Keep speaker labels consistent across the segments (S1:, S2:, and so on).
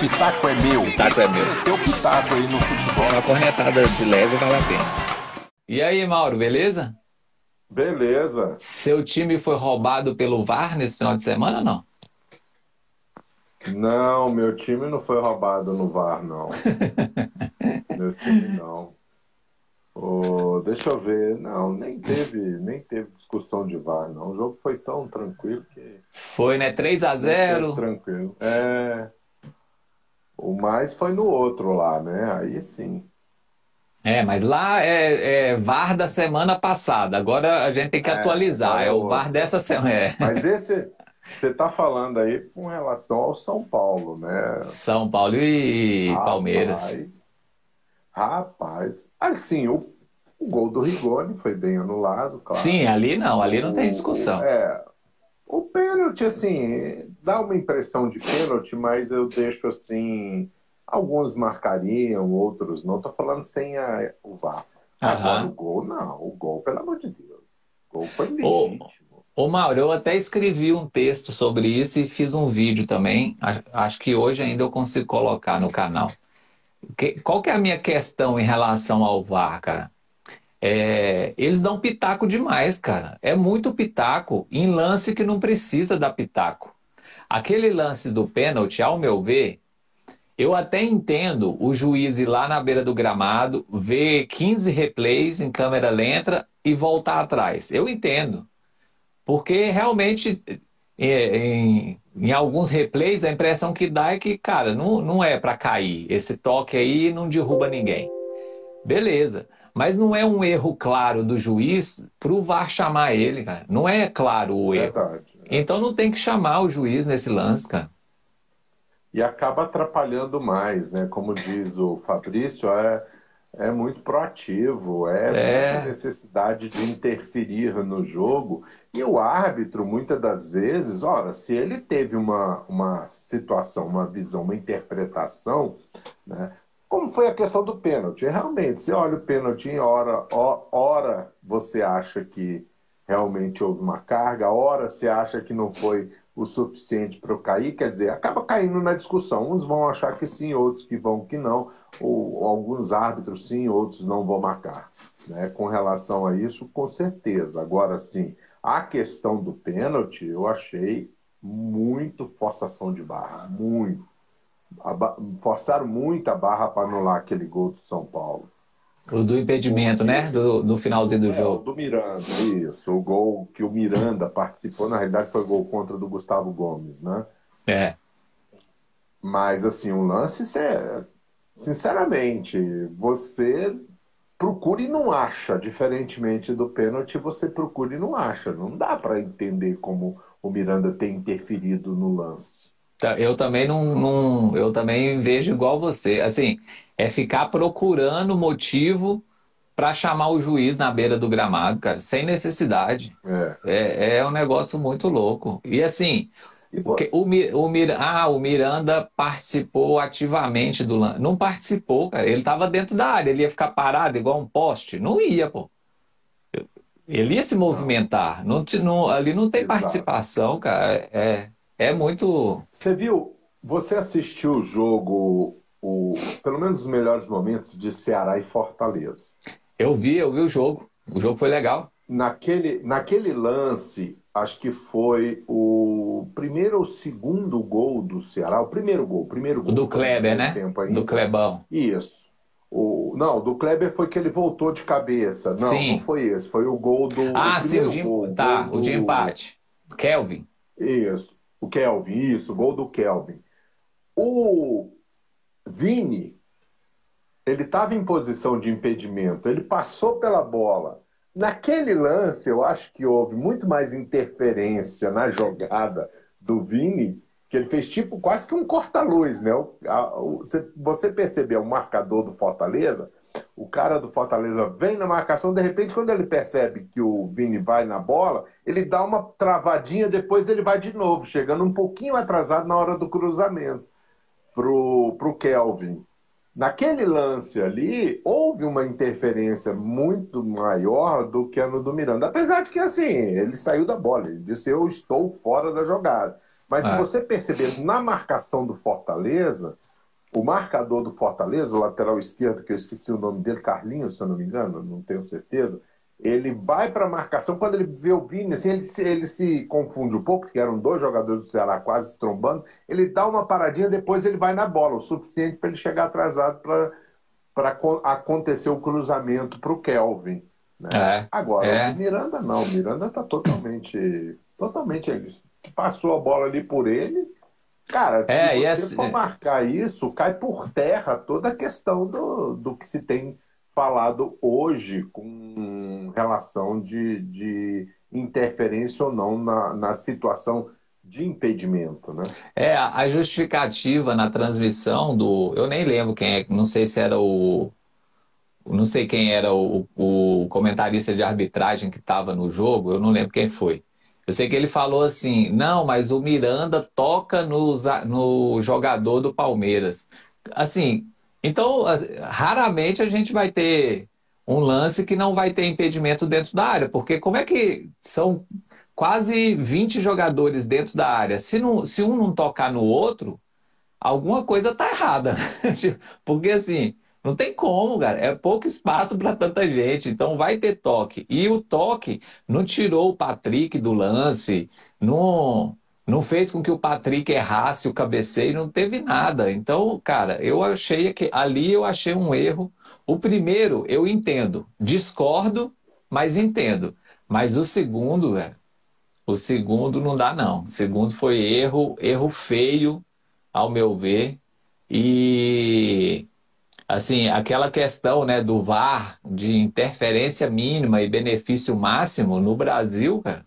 S1: pitaco é meu.
S2: Pitaco é meu.
S1: Teu pitaco aí no futebol.
S2: Uma cornetada de leve vale a pena. E aí, Mauro, beleza?
S3: Beleza.
S2: Seu time foi roubado pelo VAR nesse final de semana ou não?
S3: Não, meu time não foi roubado no VAR, não. meu time não. Oh, deixa eu ver. Não, nem teve, nem teve discussão de VAR, não. O jogo foi tão tranquilo que.
S2: Foi, né? 3 a 0
S3: Tranquilo. É. O mais foi no outro lá, né? Aí sim.
S2: É, mas lá é, é VAR da semana passada. Agora a gente tem que é, atualizar. É o VAR dessa semana. É.
S3: Mas esse. Você está falando aí com relação ao São Paulo, né?
S2: São Paulo e rapaz, Palmeiras.
S3: Rapaz, assim, o, o gol do Rigoni foi bem anulado, claro.
S2: Sim, ali não, ali não tem discussão.
S3: É, o pênalti, assim, dá uma impressão de pênalti, mas eu deixo assim. Alguns marcariam, outros não. Estou falando sem a, o VAR. Agora o gol, não. O gol, pelo amor de Deus. O gol foi legítimo.
S2: Ô Mauro, eu até escrevi um texto sobre isso e fiz um vídeo também. Acho que hoje ainda eu consigo colocar no canal. Qual que é a minha questão em relação ao VAR, cara? É, eles dão pitaco demais, cara. É muito pitaco em lance que não precisa dar pitaco. Aquele lance do pênalti, ao meu ver, eu até entendo o juiz ir lá na beira do gramado, ver 15 replays em câmera lenta e voltar atrás. Eu entendo. Porque realmente, é, em, em alguns replays, a impressão que dá é que, cara, não, não é para cair. Esse toque aí não derruba ninguém. Beleza. Mas não é um erro claro do juiz para o VAR chamar ele, cara. Não é claro o erro. Verdade? Então não tem que chamar o juiz nesse lance, cara.
S3: E acaba atrapalhando mais, né? Como diz o Fabrício, é é muito proativo, é, é. necessidade de interferir no jogo. E o árbitro, muitas das vezes, ora, se ele teve uma, uma situação, uma visão, uma interpretação, né, como foi a questão do pênalti? Realmente, você olha o pênalti em hora, hora você acha que realmente houve uma carga, hora você acha que não foi o suficiente para eu cair, quer dizer, acaba caindo na discussão. Uns vão achar que sim, outros que vão que não, ou, alguns árbitros sim, outros não vão marcar. Né? Com relação a isso, com certeza. Agora sim, a questão do pênalti, eu achei muito forçação de barra, muito. Forçaram muito a barra para anular aquele gol do São Paulo.
S2: O do impedimento, né? Do, no finalzinho do
S3: é,
S2: jogo.
S3: O do Miranda, isso. O gol que o Miranda participou, na realidade, foi gol contra do Gustavo Gomes, né?
S2: É.
S3: Mas, assim, o lance, sinceramente, você procura e não acha. Diferentemente do pênalti, você procura e não acha. Não dá para entender como o Miranda tem interferido no lance.
S2: Tá, eu também não, não, eu também vejo igual você. Assim, é ficar procurando motivo para chamar o juiz na beira do gramado, cara, sem necessidade. É, é, é um negócio muito louco. E assim, e, o, o, Mir, ah, o Miranda participou ativamente do lance. Não participou, cara. Ele estava dentro da área. Ele ia ficar parado igual um poste? Não ia, pô. Ele ia se movimentar. Não, não ali não tem participação, cara. É, é muito.
S3: Você viu? Você assistiu o jogo, o, pelo menos os melhores momentos de Ceará e Fortaleza?
S2: Eu vi, eu vi o jogo. O jogo foi legal.
S3: Naquele, naquele lance, acho que foi o primeiro ou segundo gol do Ceará. O primeiro gol, o primeiro gol.
S2: Do Kleber, né? Do Klebão.
S3: Isso. O, não, do Kleber foi que ele voltou de cabeça. Não, sim. não foi esse. Foi o gol do.
S2: Ah, o sim, o de, gol, tá, gol o de empate. Kelvin.
S3: Isso. O Kelvin, isso, gol do Kelvin. O Vini, ele estava em posição de impedimento, ele passou pela bola. Naquele lance, eu acho que houve muito mais interferência na jogada do Vini, que ele fez tipo quase que um corta-luz, né? Você percebeu o marcador do Fortaleza? O cara do Fortaleza vem na marcação, de repente, quando ele percebe que o Vini vai na bola, ele dá uma travadinha, depois ele vai de novo, chegando um pouquinho atrasado na hora do cruzamento pro, pro Kelvin. Naquele lance ali, houve uma interferência muito maior do que a no do Miranda. Apesar de que, assim, ele saiu da bola, ele disse: Eu estou fora da jogada. Mas se você perceber na marcação do Fortaleza, o marcador do Fortaleza, o lateral esquerdo, que eu esqueci o nome dele, Carlinhos, se eu não me engano, não tenho certeza, ele vai para a marcação, quando ele vê o Vini, assim, ele, se, ele se confunde um pouco, porque eram dois jogadores do Ceará quase se trombando, ele dá uma paradinha, depois ele vai na bola, o suficiente para ele chegar atrasado para acontecer o cruzamento para o Kelvin. Né? É, Agora, é. o Miranda não, o Miranda está totalmente, totalmente, passou a bola ali por ele, Cara, se é, você for marcar isso, cai por terra toda a questão do, do que se tem falado hoje com relação de, de interferência ou não na, na situação de impedimento, né?
S2: É, a justificativa na transmissão do. Eu nem lembro quem é, não sei se era o. Não sei quem era o, o comentarista de arbitragem que estava no jogo, eu não lembro quem foi. Eu sei que ele falou assim: não, mas o Miranda toca no, no jogador do Palmeiras. Assim, então, raramente a gente vai ter um lance que não vai ter impedimento dentro da área, porque como é que são quase 20 jogadores dentro da área? Se, não, se um não tocar no outro, alguma coisa tá errada. porque assim, não tem como, cara. É pouco espaço para tanta gente. Então vai ter toque. E o toque não tirou o Patrick do lance, não não fez com que o Patrick errasse o cabeceio, não teve nada. Então, cara, eu achei que ali eu achei um erro. O primeiro eu entendo, discordo, mas entendo. Mas o segundo, velho, o segundo não dá não. O segundo foi erro, erro feio, ao meu ver. E assim, aquela questão, né, do VAR, de interferência mínima e benefício máximo no Brasil, cara,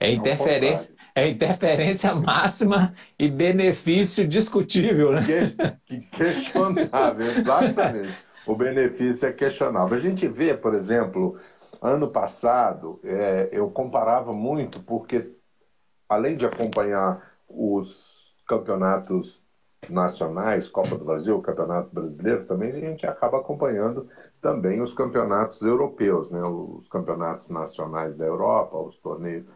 S2: é interferência é interferência máxima e benefício discutível, né?
S3: Que, questionável, exatamente. o benefício é questionável. A gente vê, por exemplo, ano passado, é, eu comparava muito, porque além de acompanhar os campeonatos nacionais, Copa do Brasil, Campeonato Brasileiro, também a gente acaba acompanhando também os campeonatos europeus, né? os campeonatos nacionais da Europa, os torneios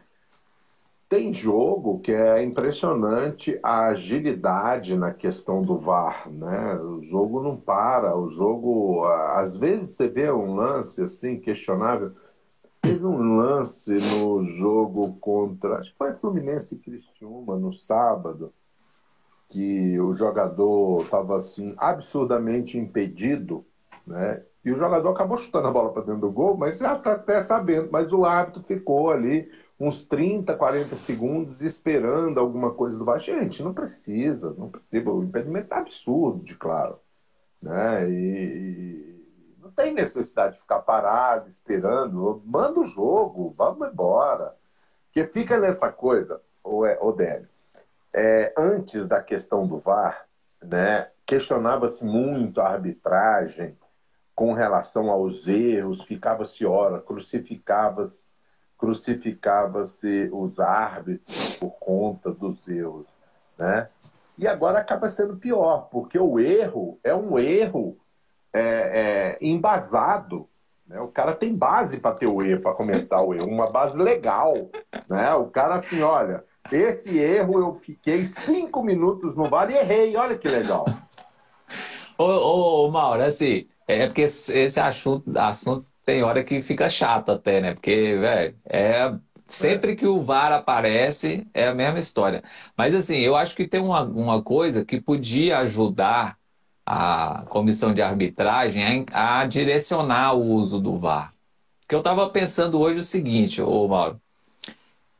S3: tem jogo que é impressionante a agilidade na questão do VAR, né? O jogo não para, o jogo às vezes você vê um lance assim questionável. Teve um lance no jogo contra, acho que foi Fluminense e Criciúma no sábado, que o jogador estava assim absurdamente impedido, né? E o jogador acabou chutando a bola para dentro do gol, mas já está até sabendo, mas o árbitro ficou ali uns 30, 40 segundos esperando alguma coisa do VAR. Gente, não precisa, não precisa. O impedimento está absurdo, de claro. Né? E não tem necessidade de ficar parado, esperando. Manda o jogo, vamos embora. Porque fica nessa coisa, o é, antes da questão do VAR, né, questionava-se muito a arbitragem com relação aos erros, ficava-se hora, crucificava-se crucificava-se os árbitros por conta dos erros, né? E agora acaba sendo pior, porque o erro é um erro é, é, embasado. Né? O cara tem base para ter o erro, para comentar o erro, uma base legal. Né? O cara assim, olha, esse erro eu fiquei cinco minutos no bar e errei, olha que legal.
S2: Ô, ô, ô Mauro, assim, é porque esse assunto, assunto tem hora que fica chato até, né? Porque, velho, é. Sempre que o VAR aparece, é a mesma história. Mas, assim, eu acho que tem uma, uma coisa que podia ajudar a comissão de arbitragem a, a direcionar o uso do VAR. Que eu estava pensando hoje o seguinte, ô Mauro.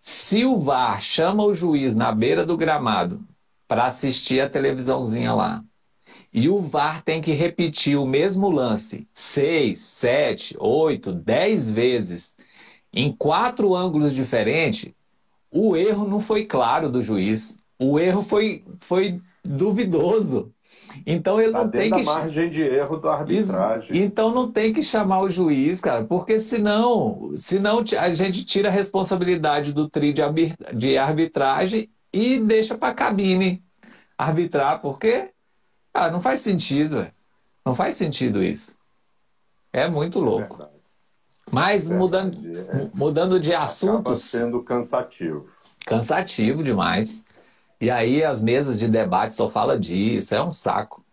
S2: Se o VAR chama o juiz na beira do gramado para assistir a televisãozinha lá, e o VAR tem que repetir o mesmo lance seis, sete, oito, dez vezes em quatro ângulos diferentes, o erro não foi claro do juiz. O erro foi, foi duvidoso. Então ele tá não tem que.
S3: margem de erro da arbitragem.
S2: Então não tem que chamar o juiz, cara, porque senão, senão a gente tira a responsabilidade do tri de arbitragem e deixa para a cabine arbitrar, porque ah, não faz sentido. Não faz sentido isso. É muito é louco. É Mas mudando, é, mudando de assuntos.
S3: sendo cansativo.
S2: Cansativo demais. E aí as mesas de debate só fala disso, é um saco.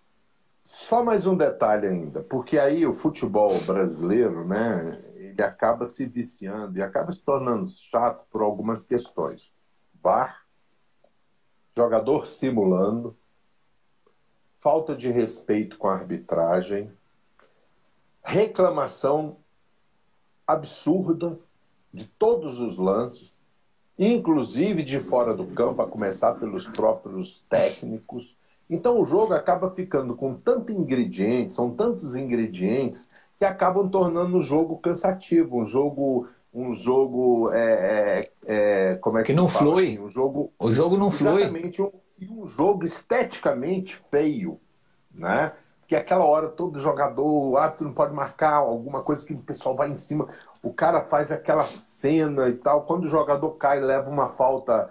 S3: Só mais um detalhe ainda, porque aí o futebol brasileiro, né, ele acaba se viciando e acaba se tornando chato por algumas questões. VAR, jogador simulando, falta de respeito com a arbitragem, reclamação absurda de todos os lances, inclusive de fora do campo, a começar pelos próprios técnicos. Então o jogo acaba ficando com tanto ingrediente, são tantos ingredientes que acabam tornando o jogo cansativo, um jogo um jogo é, é, é como é
S2: que, que não
S3: fala?
S2: flui.
S3: Assim, um jogo
S2: o jogo não flui.
S3: Exatamente, um, um jogo esteticamente feio, né? que aquela hora todo jogador, o árbitro não pode marcar alguma coisa que o pessoal vai em cima, o cara faz aquela cena e tal. Quando o jogador cai, leva uma falta,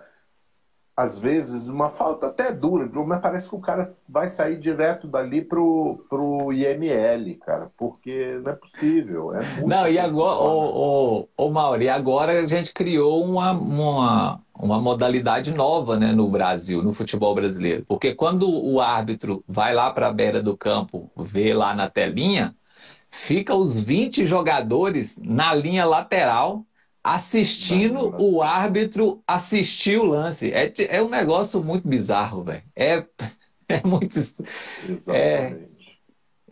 S3: às vezes, uma falta até dura, mas parece que o cara vai sair direto dali pro, pro IML, cara, porque não é possível. É
S2: não, e agora, ô, ô, ô Mauro, e agora a gente criou uma, uma uma modalidade nova né, no Brasil, no futebol brasileiro. Porque quando o árbitro vai lá para a beira do campo, vê lá na telinha, fica os 20 jogadores na linha lateral assistindo o árbitro assistir o lance. É, é um negócio muito bizarro, velho. É, é muito. Exatamente. É,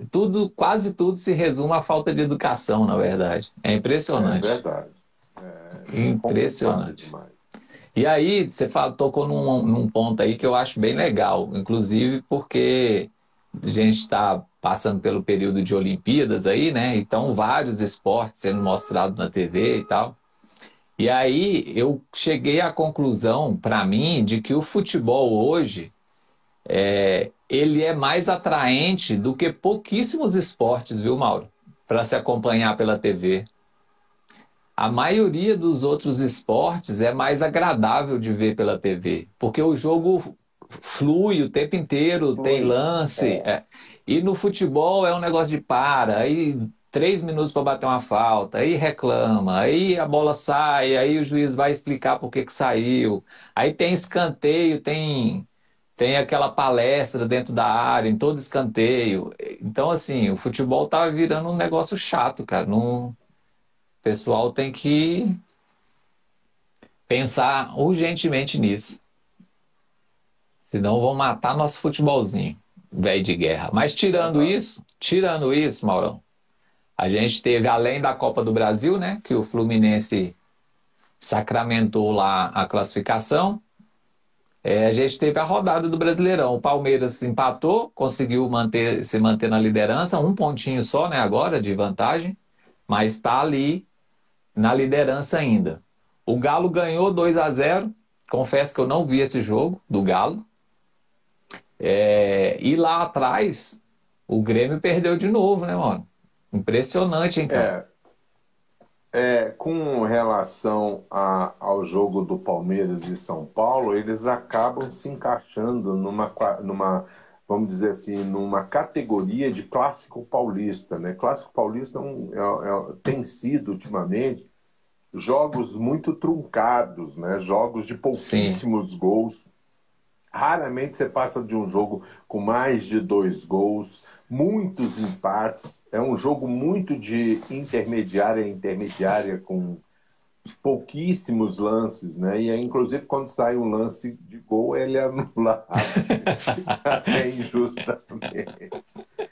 S2: tudo, quase tudo se resume à falta de educação, na verdade. É impressionante.
S3: É verdade.
S2: É impressionante. E aí, você fala, tocou num, num ponto aí que eu acho bem legal, inclusive porque a gente está passando pelo período de Olimpíadas aí, né? Então, vários esportes sendo mostrados na TV e tal. E aí, eu cheguei à conclusão, para mim, de que o futebol hoje é, ele é mais atraente do que pouquíssimos esportes, viu, Mauro? Para se acompanhar pela TV. A maioria dos outros esportes é mais agradável de ver pela TV, porque o jogo flui o tempo inteiro, flui. tem lance. É. É. E no futebol é um negócio de para, aí três minutos para bater uma falta, aí reclama, aí a bola sai, aí o juiz vai explicar por que, que saiu. Aí tem escanteio, tem tem aquela palestra dentro da área, em todo escanteio. Então, assim, o futebol tá virando um negócio chato, cara. Não, pessoal tem que pensar urgentemente nisso. Senão vão matar nosso futebolzinho, velho de guerra. Mas tirando isso, tirando isso, Maurão, a gente teve, além da Copa do Brasil, né? Que o Fluminense sacramentou lá a classificação. É, a gente teve a rodada do Brasileirão. O Palmeiras empatou, conseguiu manter, se manter na liderança, um pontinho só, né, agora, de vantagem, mas está ali na liderança ainda. O Galo ganhou 2 a 0 Confesso que eu não vi esse jogo do Galo. É... E lá atrás, o Grêmio perdeu de novo, né, mano? Impressionante, hein, cara?
S3: É, é com relação a, ao jogo do Palmeiras e São Paulo, eles acabam se encaixando numa, numa vamos dizer assim, numa categoria de clássico paulista. Né? Clássico paulista é um, é, é, tem sido, ultimamente, jogos muito truncados, né? jogos de pouquíssimos Sim. gols. Raramente você passa de um jogo com mais de dois gols, muitos empates. É um jogo muito de intermediária intermediária, com pouquíssimos lances, né? E aí, inclusive, quando sai um lance de gol, ele é anulado é injustamente.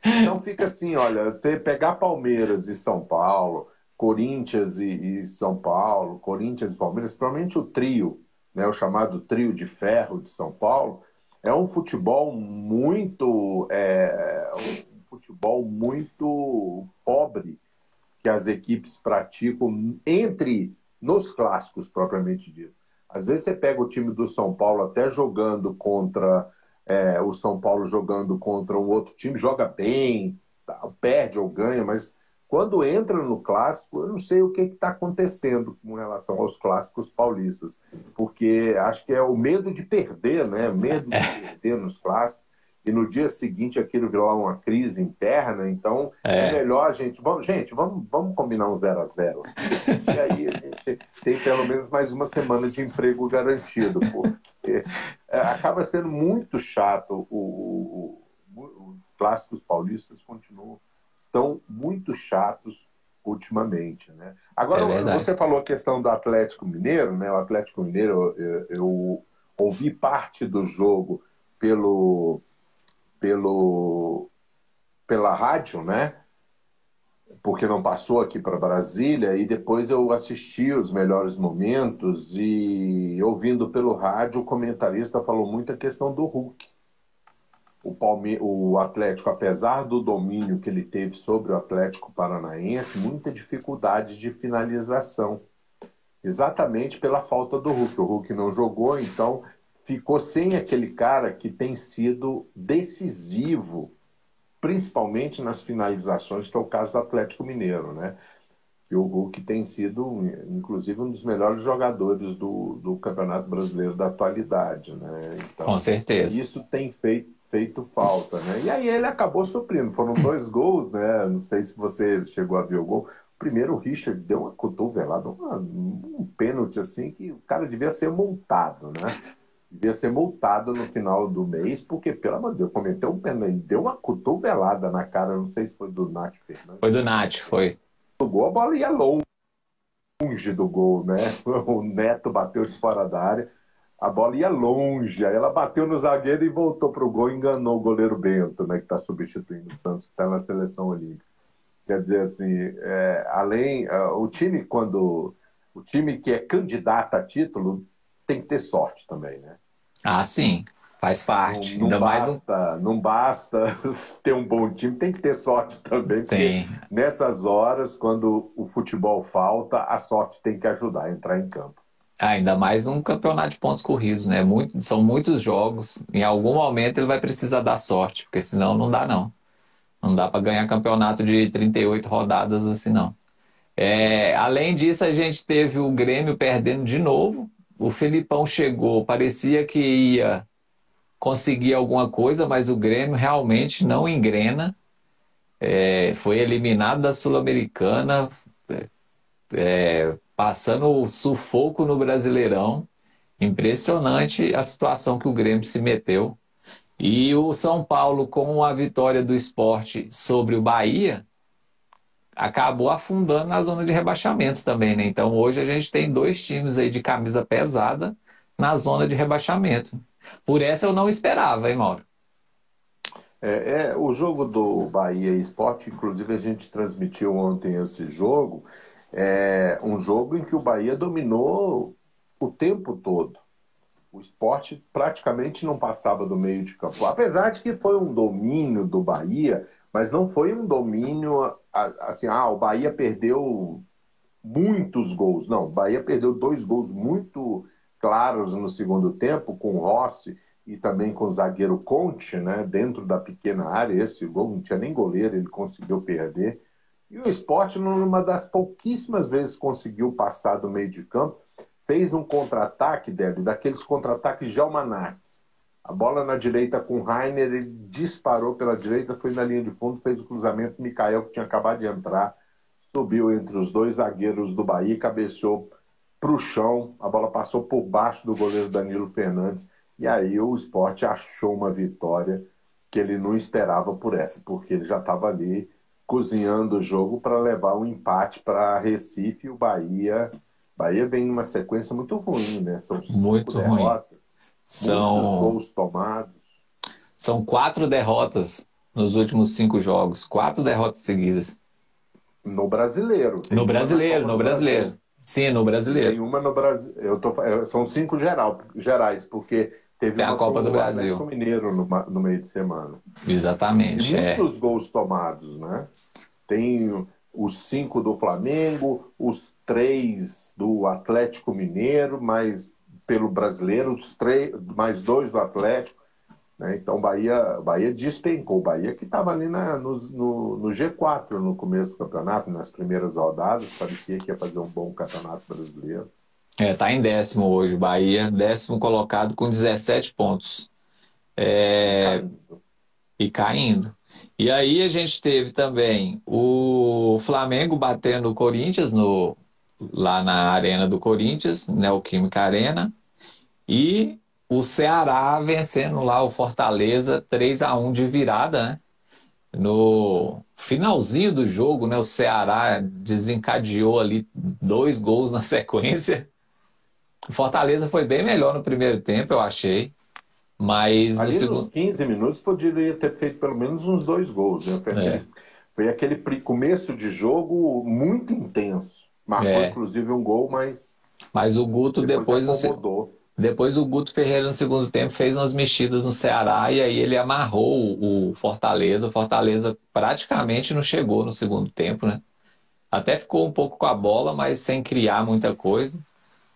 S3: Então fica assim, olha, você pegar Palmeiras e São Paulo, Corinthians e, e São Paulo, Corinthians e Palmeiras, provavelmente o trio, né, o chamado trio de ferro de São Paulo, é um futebol muito é, um futebol muito pobre que as equipes praticam entre nos clássicos propriamente dito. Às vezes você pega o time do São Paulo até jogando contra é, o São Paulo jogando contra um outro time, joga bem, tá, perde ou ganha, mas quando entra no clássico, eu não sei o que está acontecendo com relação aos clássicos paulistas, porque acho que é o medo de perder, né? Medo de perder nos clássicos e no dia seguinte aquilo virar uma crise interna, então é, é melhor a gente. Vamos, gente, vamos, vamos combinar um zero a zero. e aí a gente tem pelo menos mais uma semana de emprego garantido, porque é, acaba sendo muito chato o, o, os clássicos paulistas continuam estão muito chatos ultimamente, né? Agora é você falou a questão do Atlético Mineiro, né? O Atlético Mineiro eu, eu ouvi parte do jogo pelo pelo pela rádio, né? Porque não passou aqui para Brasília e depois eu assisti os melhores momentos e ouvindo pelo rádio o comentarista falou muito a questão do Hulk. O, Palme... o Atlético, apesar do domínio que ele teve sobre o Atlético Paranaense, muita dificuldade de finalização. Exatamente pela falta do Hulk. O Hulk não jogou, então ficou sem aquele cara que tem sido decisivo, principalmente nas finalizações, que é o caso do Atlético Mineiro, né? E o Hulk tem sido, inclusive, um dos melhores jogadores do, do Campeonato Brasileiro da atualidade, né?
S2: Então, Com certeza.
S3: Isso tem feito, feito falta, né? E aí ele acabou suprindo. Foram dois gols, né? Não sei se você chegou a ver o gol. Primeiro, o Richard deu uma cotovelada, uma, um pênalti assim que o cara devia ser multado, né? devia ser multado no final do mês, porque, pelo amor de Deus, cometeu um pênalti. Deu uma cotovelada na cara, não sei se foi do Nath Fernandes.
S2: Foi do Nath, foi.
S3: O gol, a bola ia longe do gol, né? O Neto bateu de fora da área, a bola ia longe, aí ela bateu no zagueiro e voltou para o gol e enganou o goleiro Bento, né? Que está substituindo o Santos, que está na seleção olímpica. Quer dizer, assim, é, além. Uh, o time, quando. O time que é candidato a título tem que ter sorte também, né?
S2: Ah, sim. Faz parte.
S3: Não, não basta, um... não basta ter um bom time, tem que ter sorte também. Sim. nessas horas, quando o futebol falta, a sorte tem que ajudar a entrar em campo.
S2: Ah, ainda mais um campeonato de pontos corridos, né? Muito, são muitos jogos. Em algum momento ele vai precisar dar sorte, porque senão não dá, não. Não dá para ganhar campeonato de 38 rodadas assim, não. É, além disso, a gente teve o Grêmio perdendo de novo o Felipão chegou, parecia que ia conseguir alguma coisa, mas o Grêmio realmente não engrena. É, foi eliminado da Sul-Americana, é, passando sufoco no Brasileirão. Impressionante a situação que o Grêmio se meteu. E o São Paulo, com a vitória do esporte sobre o Bahia, acabou afundando na zona de rebaixamento também, né? Então hoje a gente tem dois times aí de camisa pesada na zona de rebaixamento. Por essa eu não esperava, hein, Mauro?
S3: É, é, o jogo do Bahia Esporte, inclusive a gente transmitiu ontem esse jogo, é um jogo em que o Bahia dominou o tempo todo. O esporte praticamente não passava do meio de campo. Apesar de que foi um domínio do Bahia, mas não foi um domínio assim, ah, o Bahia perdeu muitos gols. Não, o Bahia perdeu dois gols muito claros no segundo tempo, com o Rossi e também com o zagueiro Conte, né, dentro da pequena área. Esse gol não tinha nem goleiro, ele conseguiu perder. E o esporte, numa das pouquíssimas vezes conseguiu passar do meio de campo, fez um contra-ataque, Débora, daqueles contra-ataques de almanac. A bola na direita com o Rainer, ele disparou pela direita, foi na linha de fundo, fez o cruzamento. Mikael, que tinha acabado de entrar, subiu entre os dois zagueiros do Bahia, cabeceou para o chão. A bola passou por baixo do goleiro Danilo Fernandes. E aí o esporte achou uma vitória que ele não esperava por essa, porque ele já estava ali cozinhando o jogo para levar um empate para Recife e o Bahia. Bahia vem numa sequência muito ruim, né? São cinco muito derrotas. Ruim.
S2: São
S3: gols tomados.
S2: São quatro derrotas nos últimos cinco jogos, quatro derrotas seguidas.
S3: No brasileiro.
S2: No brasileiro, no brasileiro. Sim, no brasileiro.
S3: Tem uma no Brasil. Eu tô... São cinco geral, gerais, porque teve
S2: Tem a Copa do Brasil.
S3: O Mineiro no, no, meio de semana.
S2: Exatamente.
S3: E é. muitos gols tomados, né? Tem os cinco do Flamengo, os três do Atlético Mineiro, mas pelo brasileiro, os três, mais dois do Atlético. Né? Então, Bahia, Bahia despencou. Bahia que estava ali na, no, no, no, G4 no começo do campeonato, nas primeiras rodadas, parecia que ia fazer um bom campeonato brasileiro.
S2: É, tá em décimo hoje, Bahia, décimo colocado com 17 pontos. É... Caindo. E caindo. E aí a gente teve também o Flamengo batendo o Corinthians no, lá na arena do Corinthians, Neoquímica Arena, e o Ceará vencendo lá o Fortaleza 3 a 1 de virada, né? no finalzinho do jogo, né, o Ceará desencadeou ali dois gols na sequência. O Fortaleza foi bem melhor no primeiro tempo, eu achei. Mas
S3: ali
S2: no segundo.
S3: 15 minutos poderia ter feito pelo menos uns dois gols. Né? Foi, é. aquele, foi aquele começo de jogo muito intenso. Marcou, é. inclusive, um gol, mas.
S2: Mas o Guto depois. depois depois o Guto Ferreira no segundo tempo fez umas mexidas no Ceará e aí ele amarrou o Fortaleza. O Fortaleza praticamente não chegou no segundo tempo, né? Até ficou um pouco com a bola, mas sem criar muita coisa.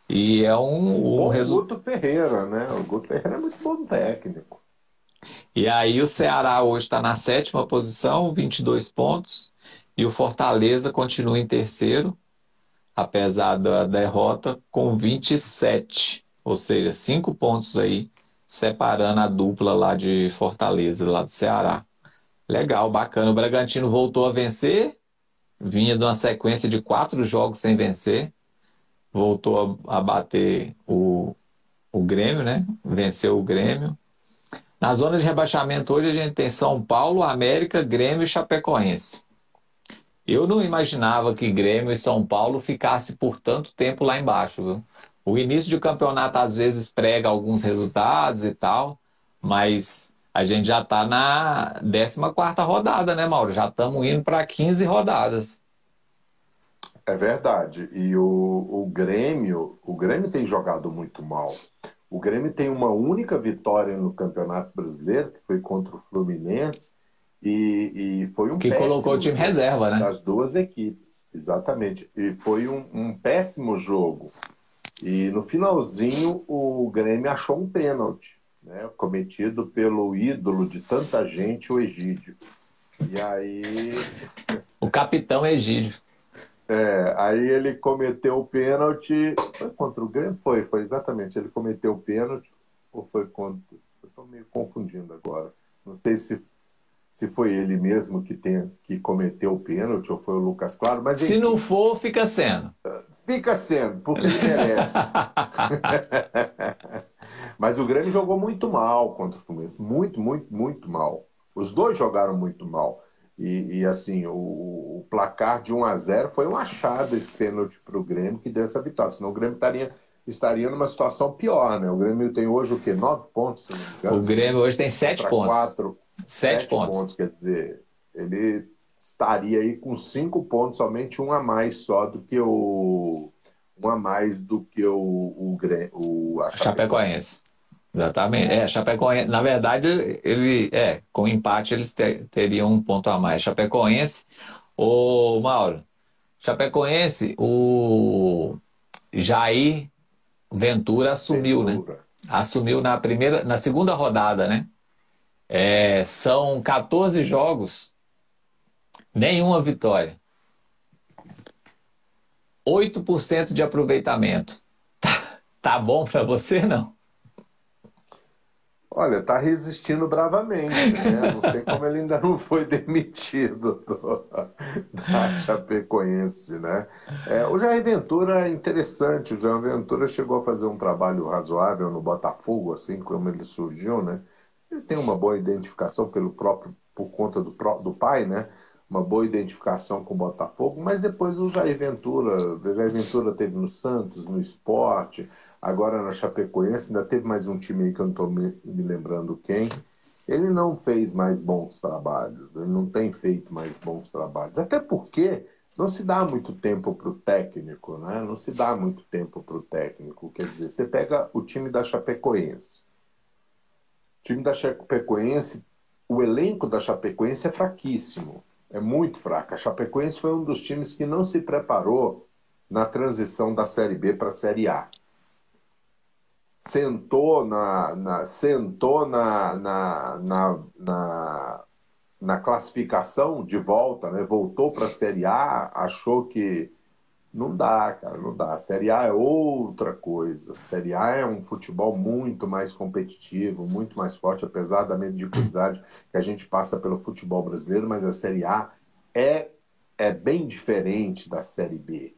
S2: E é um.
S3: O resu... Guto Ferreira, né? O Guto Ferreira é muito bom técnico.
S2: E aí o Ceará hoje está na sétima posição, 22 pontos. E o Fortaleza continua em terceiro, apesar da derrota, com 27. Ou seja, cinco pontos aí separando a dupla lá de Fortaleza, lá do Ceará. Legal, bacana. O Bragantino voltou a vencer, vinha de uma sequência de quatro jogos sem vencer, voltou a, a bater o, o Grêmio, né? Venceu o Grêmio. Na zona de rebaixamento hoje a gente tem São Paulo, América, Grêmio e Chapecoense. Eu não imaginava que Grêmio e São Paulo ficassem por tanto tempo lá embaixo, viu? O início de campeonato às vezes prega alguns resultados e tal, mas a gente já está na 14 rodada, né, Mauro? Já estamos indo para 15 rodadas.
S3: É verdade. E o, o Grêmio, o Grêmio tem jogado muito mal. O Grêmio tem uma única vitória no Campeonato Brasileiro, que foi contra o Fluminense, e, e foi um
S2: que colocou o time reserva, né?
S3: Das duas equipes, exatamente. E foi um, um péssimo jogo. E no finalzinho o Grêmio achou um pênalti, né, cometido pelo ídolo de tanta gente, o Egídio. E aí.
S2: O capitão Egídio.
S3: É, aí ele cometeu o pênalti. Foi contra o Grêmio? Foi, foi exatamente. Ele cometeu o pênalti. Ou foi contra. Estou meio confundindo agora. Não sei se, se foi ele mesmo que, tem, que cometeu o pênalti ou foi o Lucas Claro. Mas,
S2: se não for, fica sendo.
S3: Fica sendo, porque ele merece. Mas o Grêmio jogou muito mal contra o Fluminense. Muito, muito, muito mal. Os dois jogaram muito mal. E, e assim, o, o, placar de 1 a 0 foi um achado esse pênalti para o Grêmio que deu essa vitória. Senão o Grêmio estaria, estaria numa situação pior, né? O Grêmio tem hoje o quê? Nove pontos?
S2: O Grêmio hoje tem sete pontos.
S3: Quatro,
S2: sete, sete pontos. pontos.
S3: Quer dizer, ele estaria aí com cinco pontos, somente um a mais só do que o um a mais do que o, o, o
S2: a Chapecoense. Exatamente. É, Chapecoense, na verdade, ele é, com empate eles ter, teriam um ponto a mais. Chapecoense, o Mauro, Chapecoense, o Jair Ventura assumiu, né? Ventura. né? Assumiu na primeira, na segunda rodada, né? É, são 14 jogos Nenhuma vitória. 8% de aproveitamento. Tá, tá bom para você, não?
S3: Olha, tá resistindo bravamente, né? Não sei como ele ainda não foi demitido do, da Chapecoense, né? É, o Jair Ventura é interessante. O Jair Ventura chegou a fazer um trabalho razoável no Botafogo, assim como ele surgiu, né? Ele tem uma boa identificação pelo próprio, por conta do, do pai, né? uma boa identificação com o Botafogo, mas depois o Jair Ventura, o Jair Ventura teve no Santos, no Esporte, agora na Chapecoense, ainda teve mais um time aí que eu não estou me, me, lembrando quem. Ele não fez mais bons trabalhos, ele não tem feito mais bons trabalhos, até porque não se dá muito tempo para o técnico, né? Não se dá muito tempo para o técnico. Quer dizer, você pega o time da Chapecoense. O time da Chapecoense, o elenco da Chapecoense é fraquíssimo é muito fraca. A Chapecoense foi um dos times que não se preparou na transição da Série B para a Série A. Sentou na, na sentou na, na, na, na, na classificação de volta, né? voltou para a Série A, achou que não dá, cara, não dá. A Série A é outra coisa. A Série A é um futebol muito mais competitivo, muito mais forte, apesar da mediocridade que a gente passa pelo futebol brasileiro, mas a Série A é, é bem diferente da Série B.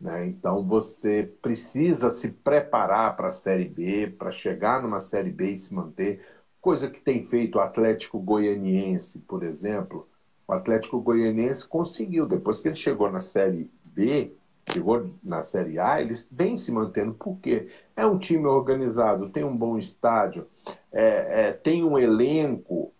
S3: Né? Então você precisa se preparar para a Série B, para chegar numa Série B e se manter, coisa que tem feito o Atlético Goianiense, por exemplo, O Atlético Goianiense conseguiu, depois que ele chegou na Série B, chegou na Série A, eles vêm se mantendo. Por quê? É um time organizado, tem um bom estádio, é, é, tem um elenco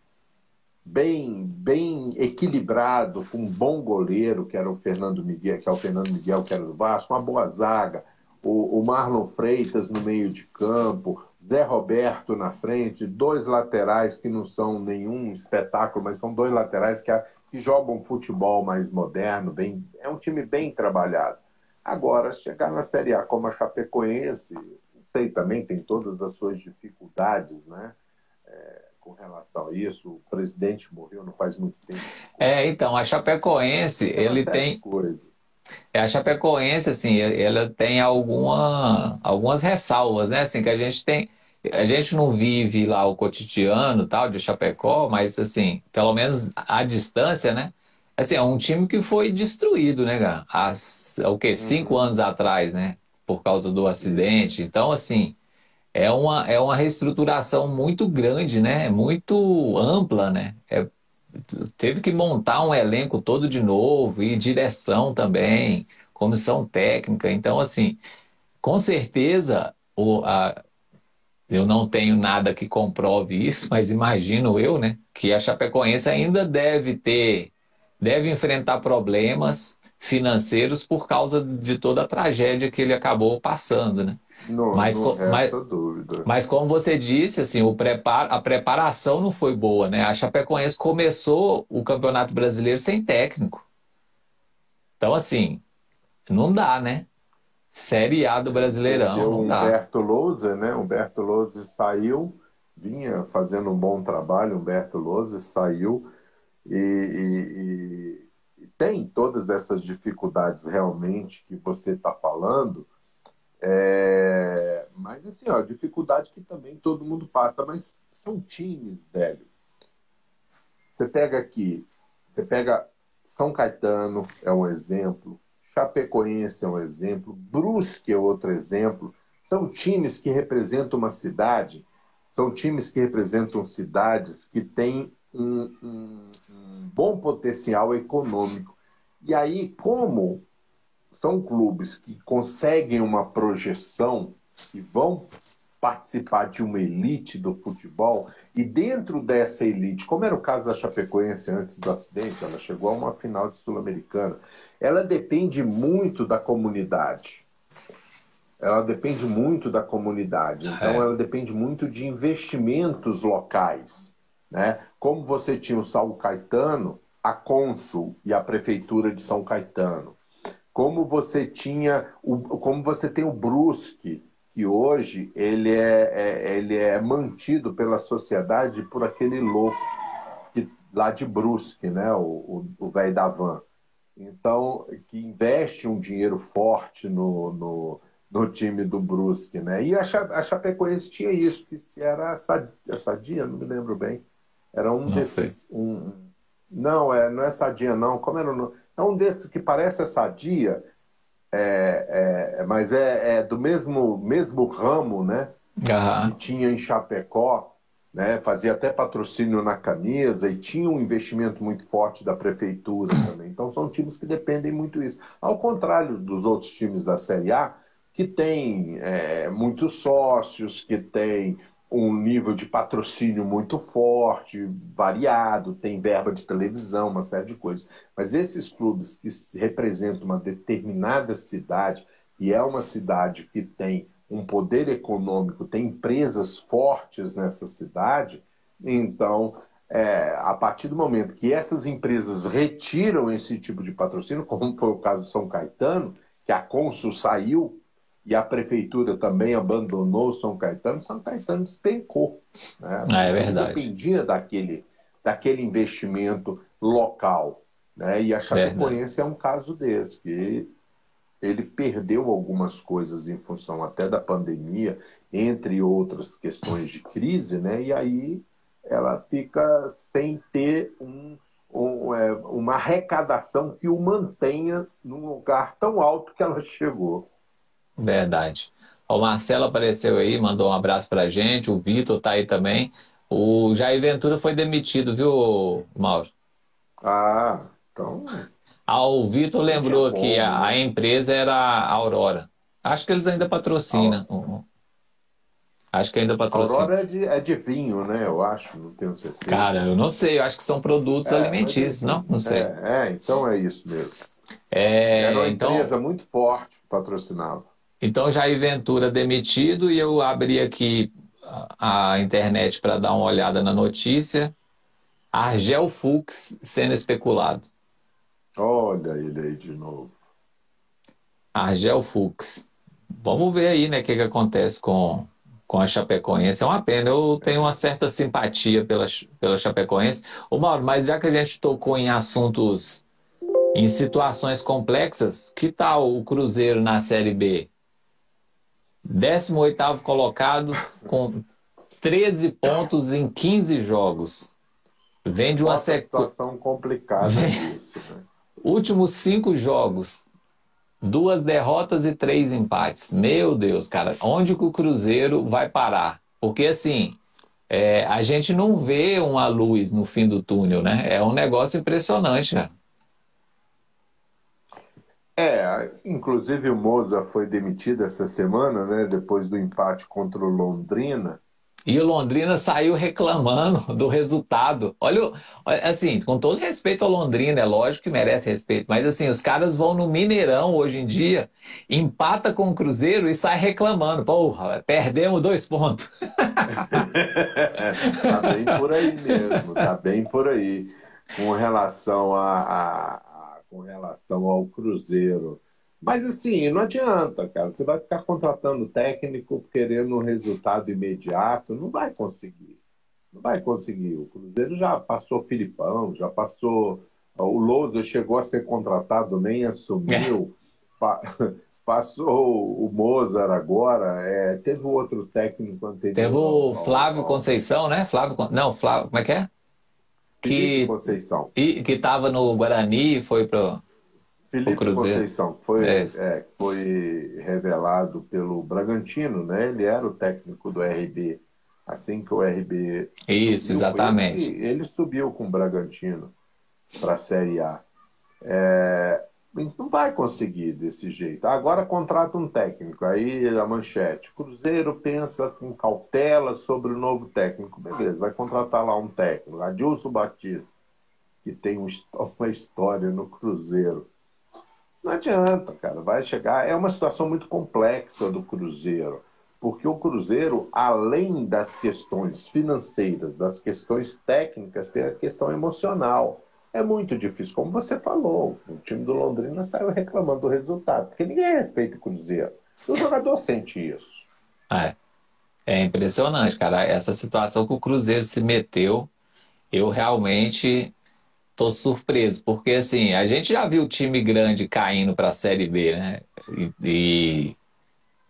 S3: bem, bem equilibrado, com um bom goleiro, que era o Fernando Miguel, que é o Fernando Miguel, que era do Vasco, uma boa zaga, o, o Marlon Freitas no meio de campo, Zé Roberto na frente, dois laterais que não são nenhum espetáculo, mas são dois laterais que, que jogam futebol mais moderno, bem, é um time bem trabalhado. Agora, chegar na Série A como a Chapecoense, sei também, tem todas as suas dificuldades, né? Com relação a isso, o presidente morreu não faz muito tempo.
S2: É, então, a Chapecoense, ele tem... É, a Chapecoense, assim, ela tem alguma, algumas ressalvas, né? Assim, que a gente tem. A gente não vive lá o cotidiano tal de Chapecó, mas assim, pelo menos a distância, né? Assim, é um time que foi destruído, né, Gá? Há o quê? Cinco uhum. anos atrás, né? Por causa do acidente. Então, assim, é uma, é uma reestruturação muito grande, né? Muito ampla, né? É teve que montar um elenco todo de novo e direção também, comissão técnica. Então, assim, com certeza, o, a, eu não tenho nada que comprove isso, mas imagino eu, né, que a Chapecoense ainda deve ter, deve enfrentar problemas financeiros por causa de toda a tragédia que ele acabou passando, né?
S3: Não, mas, não mas, dúvida.
S2: mas como você disse, assim, o prepar, a preparação não foi boa, né? A Chapecoense começou o Campeonato Brasileiro sem técnico. Então, assim, não dá, né? Série A do Brasileirão, Deu não dá.
S3: Humberto Lousa, né? Humberto Lousa saiu, vinha fazendo um bom trabalho, Humberto Lousa saiu e, e, e tem todas essas dificuldades realmente que você está falando, é, mas assim, ó, dificuldade que também todo mundo passa, mas são times, velho. Você pega aqui, você pega São Caetano é um exemplo, Chapecoense é um exemplo, Brusque é outro exemplo. São times que representam uma cidade, são times que representam cidades que têm um, um, um bom potencial econômico. E aí, como são clubes que conseguem uma projeção e vão participar de uma elite do futebol e dentro dessa elite, como era o caso da Chapecoense antes do acidente, ela chegou a uma final de sul-americana, ela depende muito da comunidade. Ela depende muito da comunidade. Então, é. ela depende muito de investimentos locais. Né? Como você tinha o Saulo Caetano, a Consul e a Prefeitura de São Caetano como você tinha, o, como você tem o Brusque, que hoje ele é, é ele é mantido pela sociedade por aquele louco que, lá de Brusque, né, o velho da van. Então, que investe um dinheiro forte no, no, no time do Brusque, né? E a, a Chapecoense tinha isso, que se era a Sadia, não me lembro bem. Era um não desses. Um, não, é, não é Sadia, não. Como era o nome? É um desses que parece sadia, é, é, mas é, é, do mesmo, mesmo ramo, né? Uhum. Que tinha em Chapecó, né? Fazia até patrocínio na camisa e tinha um investimento muito forte da prefeitura também. Então são times que dependem muito disso. Ao contrário dos outros times da Série A, que tem é, muitos sócios, que tem um nível de patrocínio muito forte, variado, tem verba de televisão, uma série de coisas. Mas esses clubes que representam uma determinada cidade, e é uma cidade que tem um poder econômico, tem empresas fortes nessa cidade, então, é, a partir do momento que essas empresas retiram esse tipo de patrocínio, como foi o caso do São Caetano, que a Consul saiu e a prefeitura também abandonou São Caetano, São Caetano despencou. Né?
S2: Ah, é verdade.
S3: Dependia daquele, daquele investimento local. Né? E a Chapecoense verdade. é um caso desse, que ele perdeu algumas coisas em função até da pandemia, entre outras questões de crise, né? e aí ela fica sem ter um, um, é, uma arrecadação que o mantenha num lugar tão alto que ela chegou.
S2: Verdade. O Marcelo apareceu aí, mandou um abraço pra gente, o Vitor tá aí também. O Jair Ventura foi demitido, viu, Mauro?
S3: Ah, então.
S2: Ah, o Vitor lembrou que a, a, empresa era a Aurora. Acho que eles ainda patrocinam. Acho que ainda patrocinam.
S3: Aurora é de, é de, vinho, né? Eu acho, não tenho certeza.
S2: Cara, eu não sei, eu acho que são produtos é, alimentícios, não? Não sei.
S3: É, é, então é isso mesmo.
S2: É,
S3: era uma
S2: então...
S3: empresa muito forte que patrocinava.
S2: Então, Jair Ventura demitido e eu abri aqui a internet para dar uma olhada na notícia. Argel Fux sendo especulado.
S3: Olha ele aí de novo.
S2: Argel Fux. Vamos ver aí, né, o que, que acontece com, com a Chapecoense. É uma pena, eu tenho uma certa simpatia pela, pela Chapecoense. Ô Mauro, mas já que a gente tocou em assuntos, em situações complexas, que tal o Cruzeiro na Série B? 18º colocado com 13 pontos em 15 jogos. Vem de uma
S3: sequência. situação complicada Vem... isso, né?
S2: Últimos cinco jogos, duas derrotas e três empates. Meu Deus, cara, onde que o Cruzeiro vai parar? Porque assim, é, a gente não vê uma luz no fim do túnel, né? É um negócio impressionante, cara.
S3: É, inclusive o Moza foi demitido essa semana, né? Depois do empate contra o Londrina.
S2: E o Londrina saiu reclamando do resultado. Olha, assim, com todo respeito ao Londrina, é lógico que merece respeito, mas assim, os caras vão no Mineirão hoje em dia, empata com o Cruzeiro e sai reclamando. Porra, perdemos dois pontos.
S3: tá bem por aí mesmo, tá bem por aí. Com relação a, a, a com relação ao Cruzeiro. Mas assim, não adianta, cara. Você vai ficar contratando técnico querendo um resultado imediato. Não vai conseguir. Não vai conseguir. O Cruzeiro já passou Filipão, já passou. O Lousa chegou a ser contratado, nem assumiu. É. Passou o Mozart agora. É, teve outro técnico anterior.
S2: Teve o Flávio Conceição, né? Flávio. Não, Flávio. Como é que é?
S3: Que, Conceição.
S2: E, que estava no Guarani e foi para
S3: Felipe Conceição, foi, é. É, foi revelado pelo Bragantino, né? Ele era o técnico do RB, assim que o RB.
S2: Isso, subiu, exatamente.
S3: Ele, ele, subiu com o Bragantino para a Série A. É, não vai conseguir desse jeito. Agora contrata um técnico, aí a manchete. Cruzeiro pensa com cautela sobre o novo técnico. Beleza, vai contratar lá um técnico, Adilson Batista, que tem uma história no Cruzeiro não adianta, cara. Vai chegar. É uma situação muito complexa do Cruzeiro. Porque o Cruzeiro, além das questões financeiras, das questões técnicas, tem a questão emocional. É muito difícil, como você falou. O time do Londrina saiu reclamando do resultado, porque ninguém respeita o Cruzeiro. O jogador sente isso.
S2: É. É impressionante, cara. Essa situação que o Cruzeiro se meteu, eu realmente tô surpreso, porque assim, a gente já viu time grande caindo para a Série B, né? E, e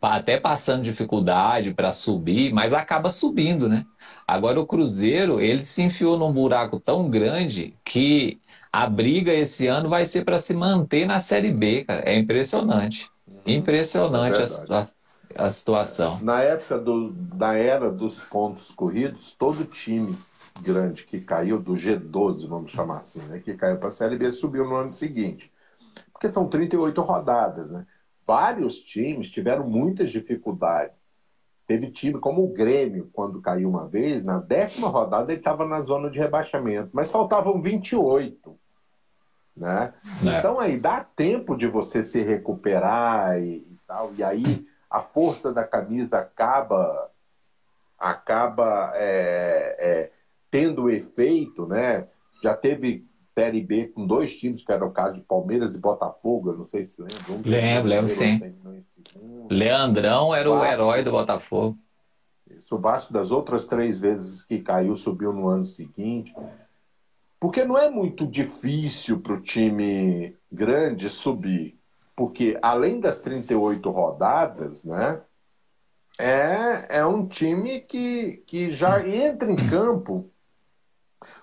S2: até passando dificuldade para subir, mas acaba subindo, né? Agora o Cruzeiro, ele se enfiou num buraco tão grande que a briga esse ano vai ser para se manter na Série B, cara. É impressionante. Uhum. Impressionante é a, a, a, situação.
S3: Na época do, da era dos pontos corridos, todo time grande que caiu, do G12, vamos chamar assim, né, que caiu para a Série B, subiu no ano seguinte. Porque são 38 rodadas. Né? Vários times tiveram muitas dificuldades. Teve time como o Grêmio, quando caiu uma vez, na décima rodada ele estava na zona de rebaixamento, mas faltavam 28. Né? É. Então aí dá tempo de você se recuperar e, e tal, e aí a força da camisa acaba acaba é, é, tendo efeito, né? Já teve Série B com dois times, que era o caso de Palmeiras e Botafogo, eu não sei se lembra. Um
S2: lembro, lembro sim. Leandrão era o, o herói do Botafogo.
S3: Isso, o Vasco das outras três vezes que caiu, subiu no ano seguinte. Porque não é muito difícil para o time grande subir. Porque além das 38 rodadas, né? É, é um time que, que já entra em campo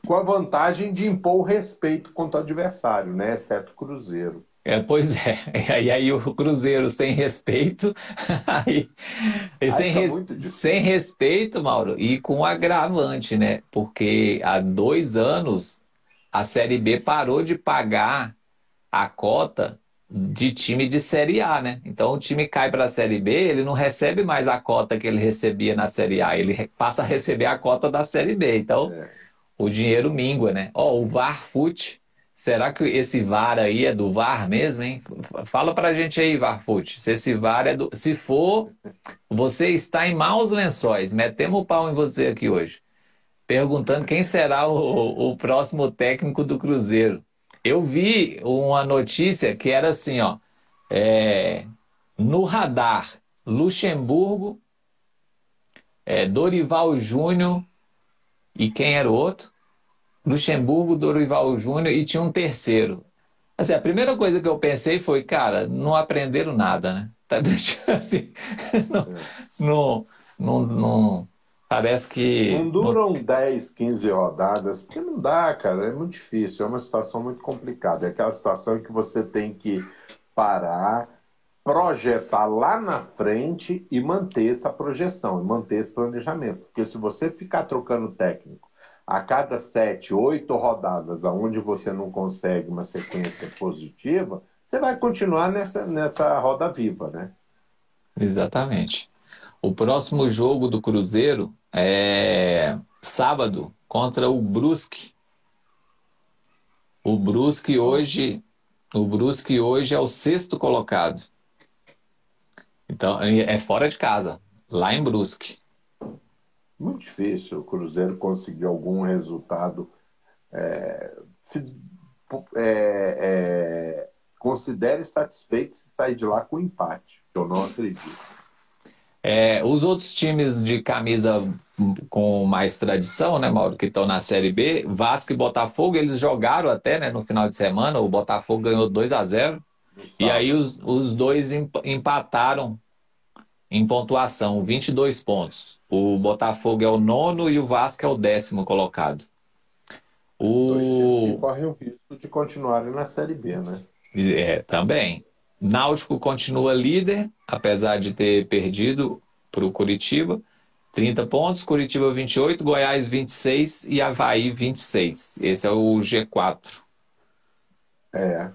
S3: com a vantagem de impor o respeito contra o adversário, né? exceto o Cruzeiro.
S2: É, pois é. E aí o Cruzeiro sem respeito, aí, sem, tá res, sem respeito, Mauro, e com agravante, né? Porque há dois anos a Série B parou de pagar a cota de time de Série A, né? Então o time cai para a Série B, ele não recebe mais a cota que ele recebia na Série A, ele passa a receber a cota da Série B. Então é. O dinheiro mingua, né? Ó, oh, o VAR Fute, será que esse VAR aí é do VAR mesmo, hein? Fala pra gente aí, VAR Fute, se esse VAR é do... Se for, você está em maus lençóis, metemos o pau em você aqui hoje. Perguntando quem será o, o próximo técnico do Cruzeiro. Eu vi uma notícia que era assim, ó, é, no radar, Luxemburgo, é, Dorival Júnior e quem era o outro? Luxemburgo, Dorival Júnior e tinha um terceiro. Assim, a primeira coisa que eu pensei foi, cara, não aprenderam nada, né? Tá deixando assim, não, não, não, não Parece que.
S3: Não duram 10, 15 rodadas, porque não dá, cara. É muito difícil. É uma situação muito complicada. É aquela situação em que você tem que parar, projetar lá na frente e manter essa projeção, e manter esse planejamento. Porque se você ficar trocando técnico a cada sete, oito rodadas, aonde você não consegue uma sequência positiva, você vai continuar nessa, nessa roda viva, né?
S2: Exatamente. O próximo jogo do Cruzeiro é sábado contra o Brusque. O Brusque hoje, o Brusque hoje é o sexto colocado. Então é fora de casa, lá em Brusque.
S3: Muito difícil o Cruzeiro conseguir algum resultado. É, se é, é, considere satisfeito se sair de lá com empate. Eu não acredito.
S2: É, os outros times de camisa com mais tradição, né, Mauro, que estão na Série B, Vasco e Botafogo, eles jogaram até né, no final de semana, o Botafogo ganhou 2 a 0 e aí os, os dois empataram em pontuação, 22 pontos. O Botafogo é o nono e o Vasco é o décimo colocado.
S3: O... corre o risco de continuarem na Série B, né?
S2: É, também. Náutico continua líder, apesar de ter perdido para o Curitiba. 30 pontos, Curitiba 28, Goiás 26 e Havaí 26. Esse é o G4.
S3: É.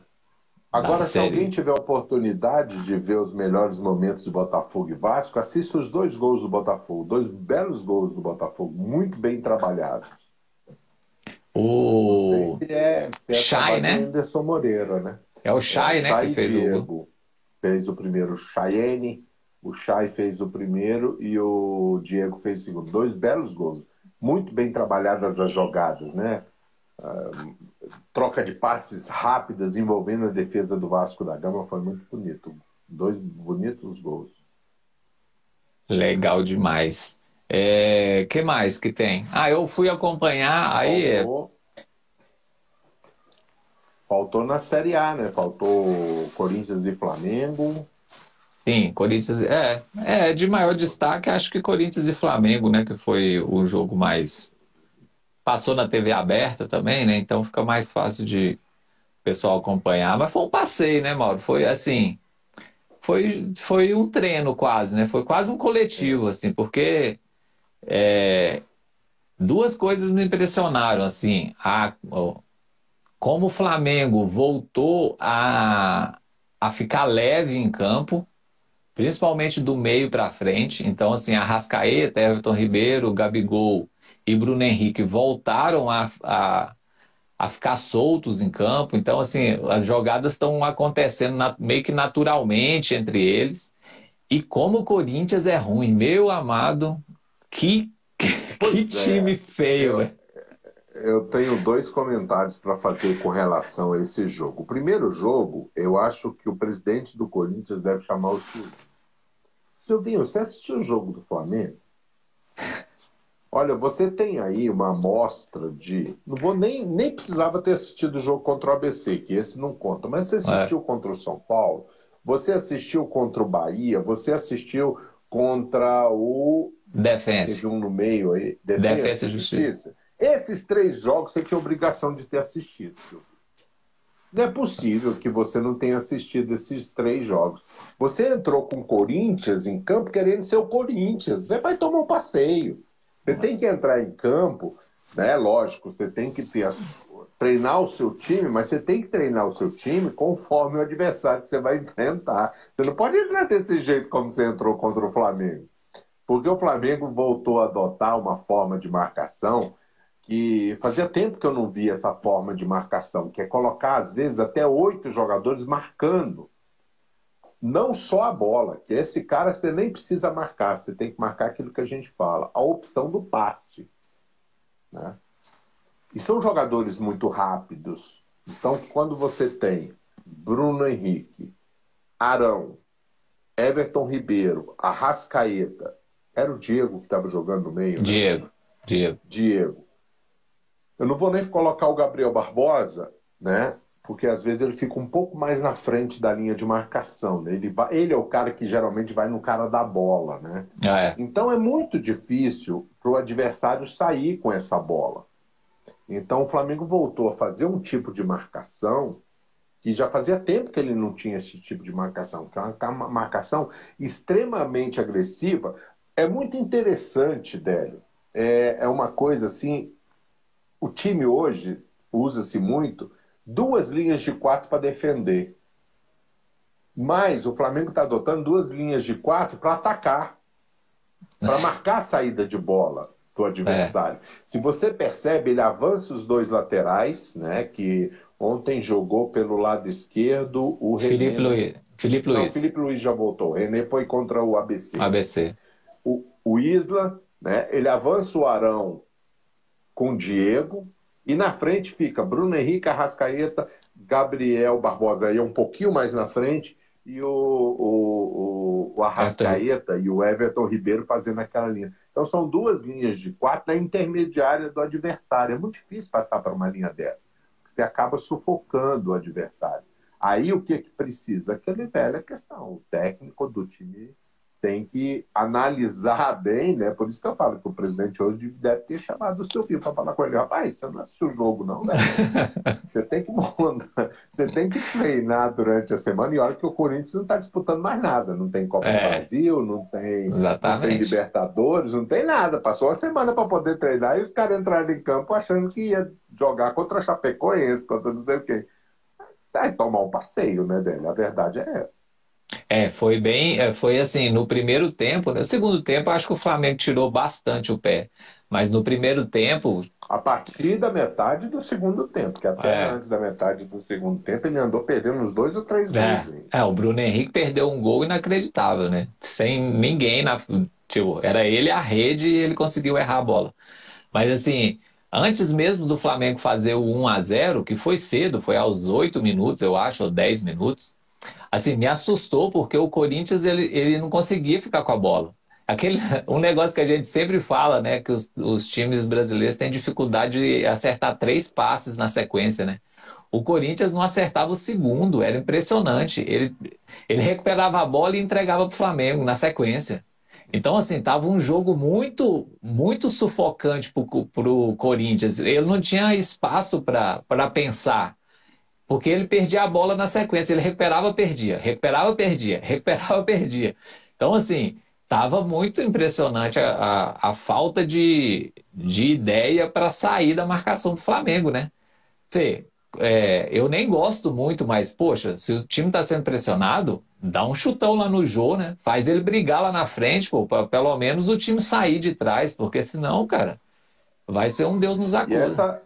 S3: Agora, se série. alguém tiver oportunidade de ver os melhores momentos de Botafogo e Vasco, assista os dois gols do Botafogo. Dois belos gols do Botafogo, muito bem trabalhados.
S2: O... Não sei se é,
S3: se é Chay, né? Anderson Moreira, né?
S2: É o Chay, é, né, Chay que fez Diego o.
S3: Fez o primeiro Chayenne, o Chay fez o primeiro e o Diego fez o segundo. Dois belos gols. Muito bem trabalhadas as jogadas, né? Uh, troca de passes rápidas envolvendo a defesa do Vasco da Gama foi muito bonito. Dois bonitos gols.
S2: Legal demais. É, que mais que tem? Ah, eu fui acompanhar aí. É
S3: Faltou, faltou na Série A, né? Faltou Corinthians e Flamengo.
S2: Sim, Corinthians. É, é, de maior destaque, acho que Corinthians e Flamengo, né? Que foi o jogo mais. Passou na TV aberta também, né? Então fica mais fácil de o pessoal acompanhar. Mas foi um passeio, né, Mauro? Foi assim. Foi, foi um treino quase, né? Foi quase um coletivo, assim, porque é, duas coisas me impressionaram, assim. A, como o Flamengo voltou a, a ficar leve em campo, principalmente do meio para frente. Então, assim, a Rascaeta, Everton Ribeiro, Gabigol e Bruno Henrique voltaram a, a, a ficar soltos em campo. Então, assim, as jogadas estão acontecendo na, meio que naturalmente entre eles. E como o Corinthians é ruim, meu amado, que, que time é. feio, velho.
S3: Eu tenho dois comentários para fazer com relação a esse jogo. O primeiro jogo, eu acho que o presidente do Corinthians deve chamar o Silvio. Silvinho, você assistiu o jogo do Flamengo? Olha, você tem aí uma amostra de. Não vou nem, nem precisava ter assistido o jogo contra o ABC, que esse não conta, mas você assistiu é. contra o São Paulo, você assistiu contra o Bahia, você assistiu contra o.
S2: Defensa.
S3: Um no meio aí.
S2: Defensa, Defensa e Justiça. Justiça.
S3: Esses três jogos você tinha obrigação de ter assistido, Silvio. Não é possível que você não tenha assistido esses três jogos. Você entrou com o Corinthians em campo querendo ser o Corinthians. Você vai tomar um passeio. Você tem que entrar em campo, né? Lógico, você tem que ter treinar o seu time, mas você tem que treinar o seu time conforme o adversário que você vai enfrentar. Você não pode entrar desse jeito como você entrou contra o Flamengo. Porque o Flamengo voltou a adotar uma forma de marcação que fazia tempo que eu não via essa forma de marcação, que é colocar, às vezes, até oito jogadores marcando. Não só a bola, que esse cara você nem precisa marcar, você tem que marcar aquilo que a gente fala, a opção do passe. Né? E são jogadores muito rápidos. Então, quando você tem Bruno Henrique, Arão, Everton Ribeiro, Arrascaeta, era o Diego que estava jogando no meio? Né?
S2: Diego? Diego.
S3: Diego. Eu não vou nem colocar o Gabriel Barbosa, né? Porque às vezes ele fica um pouco mais na frente da linha de marcação. Né? Ele, vai, ele é o cara que geralmente vai no cara da bola, né?
S2: Ah, é.
S3: Então é muito difícil para o adversário sair com essa bola. Então o Flamengo voltou a fazer um tipo de marcação que já fazia tempo que ele não tinha esse tipo de marcação, que é uma marcação extremamente agressiva. É muito interessante, Délio. É, é uma coisa assim o time hoje usa-se muito duas linhas de quatro para defender. Mas o Flamengo está adotando duas linhas de quatro para atacar, para marcar a saída de bola do adversário. É. Se você percebe, ele avança os dois laterais, né? Que ontem jogou pelo lado esquerdo o
S2: Felipe René... Luiz. Felipe Luiz. Não,
S3: Felipe Luiz já voltou. O René foi contra o ABC.
S2: ABC.
S3: O, o Isla, né? Ele avança o Arão com Diego, e na frente fica Bruno Henrique, Arrascaeta, Gabriel Barbosa, aí um pouquinho mais na frente, e o, o, o Arrascaeta e o Everton Ribeiro fazendo aquela linha. Então são duas linhas de quatro na intermediária do adversário. É muito difícil passar para uma linha dessa, você acaba sufocando o adversário. Aí o que, que precisa? Aquele velha questão, o técnico do time tem que analisar bem, né? Por isso que eu falo que o presidente hoje deve ter chamado o seu filho para falar com ele. Rapaz, você não assistiu o jogo, não, né? você tem que você tem que treinar durante a semana e olha que o Corinthians não está disputando mais nada. Não tem Copa é. do Brasil, não tem, não tem Libertadores, não tem nada. Passou a semana para poder treinar e os caras entraram em campo achando que ia jogar contra a Chapecoense, contra não sei o quê. É tomar um passeio, né, dele? A verdade é essa.
S2: É, foi bem, é, foi assim, no primeiro tempo, né? no segundo tempo acho que o Flamengo tirou bastante o pé, mas no primeiro tempo...
S3: A partir da metade do segundo tempo, que até é. antes da metade do segundo tempo ele andou perdendo uns dois ou três
S2: é.
S3: gols.
S2: É, o Bruno Henrique perdeu um gol inacreditável, né? Sem ninguém na... Tipo, era ele a rede e ele conseguiu errar a bola. Mas assim, antes mesmo do Flamengo fazer o 1 a 0 que foi cedo, foi aos 8 minutos, eu acho, ou 10 minutos, assim, me assustou porque o Corinthians ele, ele não conseguia ficar com a bola. Aquele, um negócio que a gente sempre fala, né, que os, os times brasileiros têm dificuldade de acertar três passes na sequência, né? O Corinthians não acertava o segundo, era impressionante. Ele, ele recuperava a bola e entregava para o Flamengo na sequência. Então, assim, tava um jogo muito, muito sufocante para o Corinthians. Ele não tinha espaço para pensar. Porque ele perdia a bola na sequência, ele recuperava, perdia, recuperava, perdia, recuperava, perdia. Então, assim, estava muito impressionante a, a, a, falta de, de ideia para sair da marcação do Flamengo, né? Você, é, eu nem gosto muito, mas, poxa, se o time está sendo pressionado, dá um chutão lá no Jô, né? Faz ele brigar lá na frente, pô, para pelo menos o time sair de trás, porque senão, cara, vai ser um Deus nos acuda.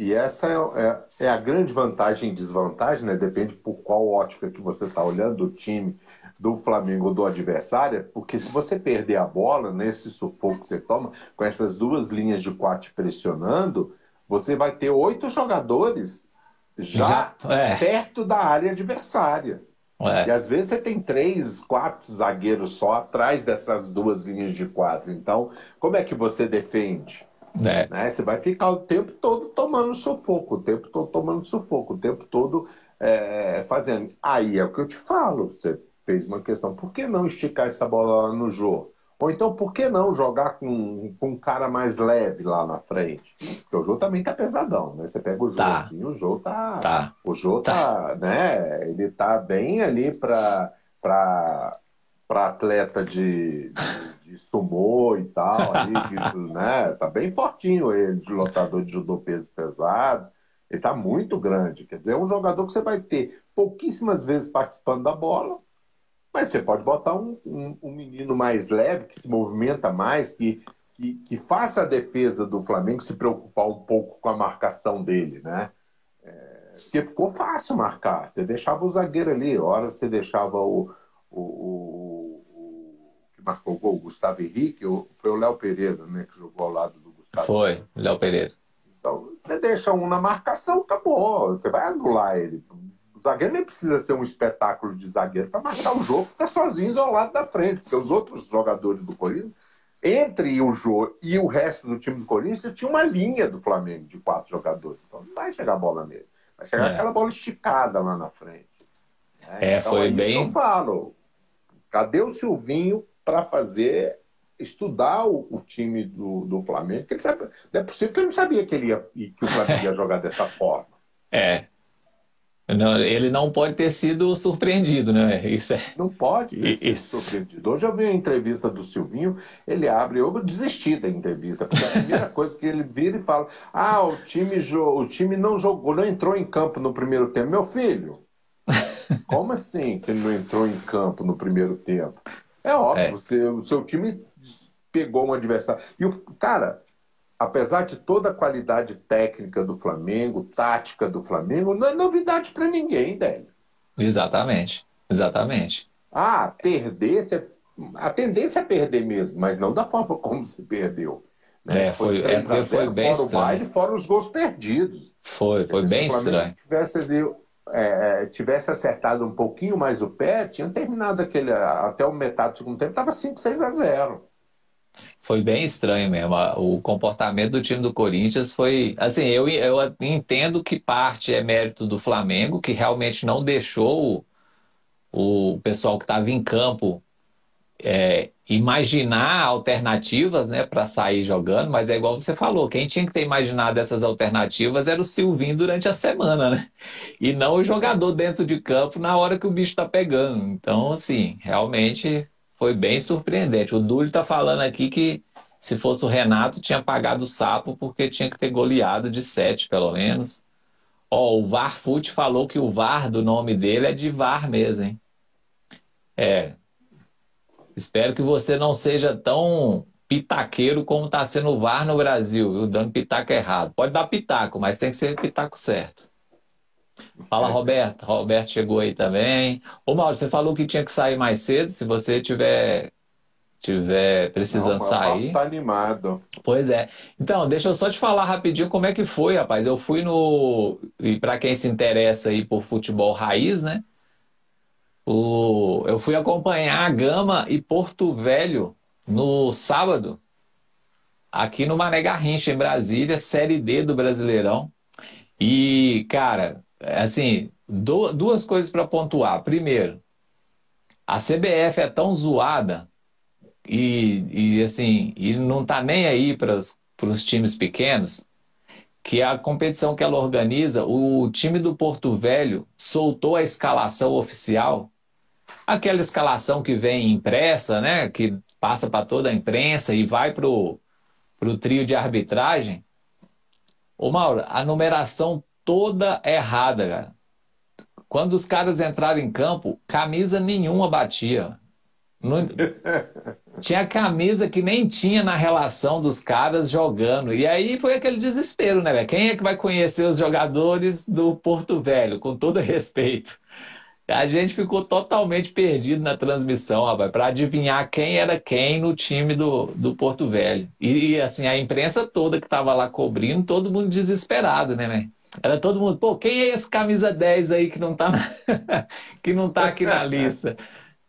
S3: E essa é, é, é, a grande vantagem e desvantagem, né? Depende por qual ótica que você está olhando do time, do Flamengo ou do adversário, porque se você perder a bola nesse sufoco que você toma, com essas duas linhas de quatro pressionando, você vai ter oito jogadores já, já é. perto da área adversária. É. E às vezes você tem três, quatro zagueiros só atrás dessas duas linhas de quatro. Então, como é que você defende? É. Né? Você vai ficar o tempo todo tomando sufoco, o tempo todo tomando sufoco, o tempo todo é, fazendo. Aí é o que eu te falo. Você fez uma questão. Por que não esticar essa bola lá no jogo? Ou então, por que não jogar com, com um cara mais leve lá na frente? Porque o jogo também tá pesadão, né? Você pega o jogo tá. assim, o jogo tá. tá. O jogo tá. tá. né? Ele tá bem ali para para atleta de, de de sumô e tal, ali, né? Tá bem fortinho ele, de lutador de judô peso pesado. Ele está muito grande. Quer dizer, é um jogador que você vai ter pouquíssimas vezes participando da bola, mas você pode botar um, um, um menino mais leve, que se movimenta mais, que, que, que, faça a defesa do Flamengo se preocupar um pouco com a marcação dele, né? É, porque ficou fácil marcar. Você deixava o zagueiro ali, hora você deixava o, o, o que marcou o gol, o Gustavo Henrique, foi o Léo Pereira, né, que jogou ao lado do Gustavo.
S2: Foi, Léo Pereira.
S3: Então, você deixa um na marcação, acabou. Você vai anular ele. O zagueiro nem precisa ser um espetáculo de zagueiro para marcar o jogo, ficar sozinho isolado da frente, porque os outros jogadores do Corinthians, entre o Jô e o resto do time do Corinthians, tinha uma linha do Flamengo de quatro jogadores. Então não vai chegar a bola nele. Vai chegar é. aquela bola esticada lá na frente.
S2: É, é então, foi bem.
S3: Eu falo, cadê o Silvinho para fazer estudar o, o, time do, do Flamengo, que ele sabe, não é possível que ele não sabia que ele ia, que o Flamengo ia jogar dessa forma.
S2: É. Não, ele não pode ter sido surpreendido, né? Isso é...
S3: Não pode ser surpreendido. Hoje eu vi a entrevista do Silvinho, ele abre, eu desisti da entrevista, porque a primeira coisa que ele vira e fala: Ah, o time, o time não jogou, não entrou em campo no primeiro tempo. Meu filho, como assim que ele não entrou em campo no primeiro tempo? É óbvio, é. Você, o seu time pegou um adversário. E o cara, apesar de toda a qualidade técnica do Flamengo, tática do Flamengo, não é novidade para ninguém, Délio.
S2: Exatamente, exatamente.
S3: Ah, perder, você... a tendência é perder mesmo, mas não da forma como se perdeu.
S2: Né? É, foi, foi, é, foi bem fora estranho. O baile,
S3: fora os gols perdidos.
S2: Foi, foi bem estranho.
S3: Tivesse, é, tivesse acertado um pouquinho mais o pé, tinha terminado aquele, até o metade do segundo tempo, estava 5, 6 a 0
S2: foi bem estranho mesmo. O comportamento do time do Corinthians foi. Assim, eu, eu entendo que parte é mérito do Flamengo, que realmente não deixou o, o pessoal que estava em campo é, imaginar alternativas né, para sair jogando, mas é igual você falou: quem tinha que ter imaginado essas alternativas era o Silvinho durante a semana, né? E não o jogador dentro de campo na hora que o bicho está pegando. Então, assim, realmente foi bem surpreendente. O Dúlio está falando aqui que se fosse o Renato, tinha pagado o sapo porque tinha que ter goleado de sete, pelo menos. Ó, o Varfoot falou que o VAR do nome dele é de VAR mesmo, hein? É. Espero que você não seja tão pitaqueiro como está sendo o VAR no Brasil, viu? Dando pitaco errado. Pode dar pitaco, mas tem que ser pitaco certo. Fala, Roberto. Roberto chegou aí também. Ô, Mauro, você falou que tinha que sair mais cedo. Se você tiver tiver precisando Não, sair.
S3: Tá animado.
S2: Pois é. Então, deixa eu só te falar rapidinho como é que foi, rapaz. Eu fui no. E para quem se interessa aí por futebol raiz, né? O... Eu fui acompanhar a Gama e Porto Velho no sábado, aqui no Mané Garrincha, em Brasília, Série D do Brasileirão. E, cara, assim, duas coisas para pontuar. Primeiro, a CBF é tão zoada e, e assim, e não tá nem aí para os times pequenos que a competição que ela organiza, o time do Porto Velho soltou a escalação oficial, aquela escalação que vem impressa, né, que passa para toda a imprensa e vai para o trio de arbitragem. Ô Mauro, a numeração toda errada, cara. Quando os caras entraram em campo, camisa nenhuma batia. Não... Tinha camisa que nem tinha na relação dos caras jogando. E aí foi aquele desespero, né, velho? Quem é que vai conhecer os jogadores do Porto Velho, com todo respeito? A gente ficou totalmente perdido na transmissão, rapaz, para adivinhar quem era quem no time do, do Porto Velho. E, e assim, a imprensa toda que estava lá cobrindo, todo mundo desesperado, né, velho? Era todo mundo, pô, quem é esse camisa 10 aí que não tá, na... que não tá aqui na lista?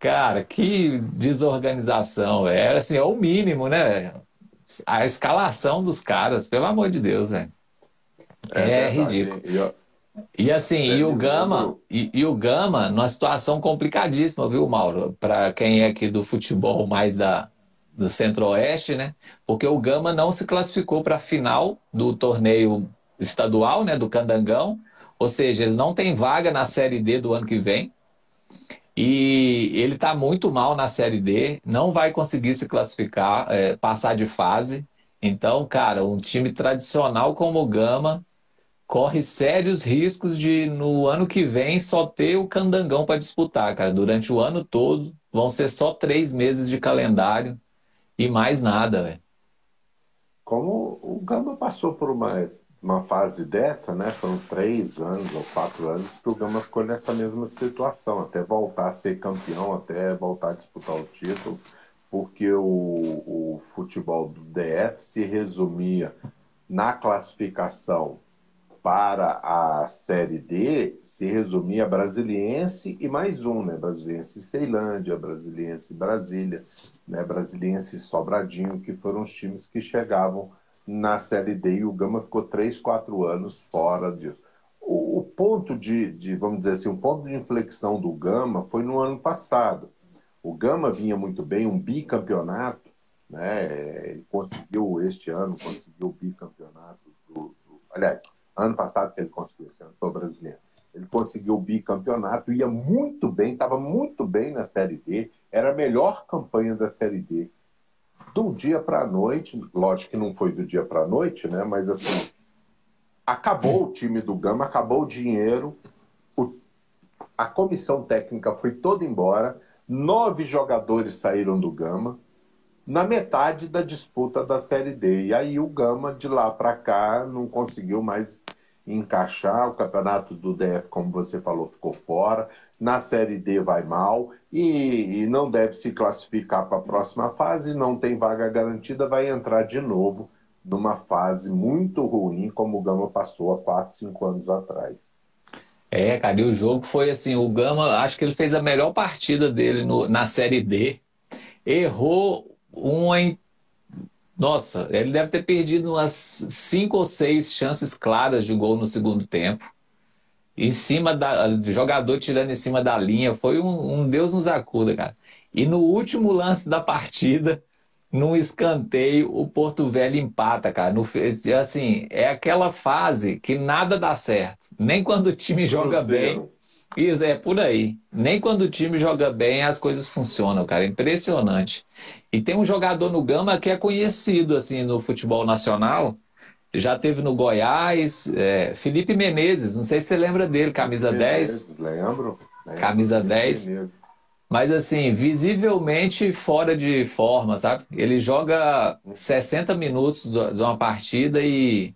S2: Cara, que desorganização, velho. assim, é o mínimo, né? A escalação dos caras, pelo amor de Deus, velho. É, é ridículo. E assim, e o Gama, e, e, o Gama, numa situação complicadíssima, viu, Mauro? Para quem é aqui do futebol mais da, do Centro-Oeste, né? Porque o Gama não se classificou para a final do torneio estadual, né, do Candangão, ou seja, ele não tem vaga na Série D do ano que vem. E ele está muito mal na Série D, não vai conseguir se classificar, é, passar de fase. Então, cara, um time tradicional como o Gama, corre sérios riscos de no ano que vem só ter o candangão para disputar, cara. Durante o ano todo vão ser só três meses de calendário e mais nada, velho.
S3: Como o Gama passou por uma, uma fase dessa, né? Foram três anos ou quatro anos que o Gama ficou nessa mesma situação, até voltar a ser campeão, até voltar a disputar o título, porque o, o futebol do DF se resumia na classificação para a Série D se resumia Brasiliense e mais um, né? Brasiliense Ceilândia, Brasiliense Brasília, né? Brasiliense Sobradinho, que foram os times que chegavam na Série D e o Gama ficou três, quatro anos fora disso. O, o ponto de, de, vamos dizer assim, o ponto de inflexão do Gama foi no ano passado. O Gama vinha muito bem, um bicampeonato, né? Ele conseguiu este ano, conseguiu o bicampeonato do, do aliás, ano passado que ele conseguiu, esse ano brasileiro. Ele conseguiu o bicampeonato, ia muito bem, estava muito bem na Série D, era a melhor campanha da Série D. Do dia para a noite, lógico que não foi do dia para a noite, né? Mas assim, acabou o time do Gama, acabou o dinheiro, o... a comissão técnica foi toda embora, nove jogadores saíram do Gama na metade da disputa da Série D. E aí o Gama, de lá para cá, não conseguiu mais encaixar. O campeonato do DF, como você falou, ficou fora. Na Série D vai mal e, e não deve se classificar para a próxima fase. Não tem vaga garantida, vai entrar de novo numa fase muito ruim, como o Gama passou há 4, 5 anos atrás.
S2: É, cara, e o jogo foi assim: o Gama, acho que ele fez a melhor partida dele no, na Série D. Errou uma. Nossa, ele deve ter perdido umas cinco ou seis chances claras de gol no segundo tempo. Em cima da. Jogador tirando em cima da linha. Foi um, um Deus nos acuda, cara. E no último lance da partida, num escanteio, o Porto Velho empata, cara. No, assim, é aquela fase que nada dá certo. Nem quando o time joga bem. Isso, é por aí. Nem quando o time joga bem as coisas funcionam, cara. Impressionante. E tem um jogador no Gama que é conhecido assim no futebol nacional. Já teve no Goiás, é, Felipe Menezes, não sei se você lembra dele, camisa Menezes,
S3: 10. Lembro.
S2: lembro camisa Felipe 10. Menezes. Mas assim, visivelmente fora de forma, sabe? Ele joga 60 minutos de uma partida e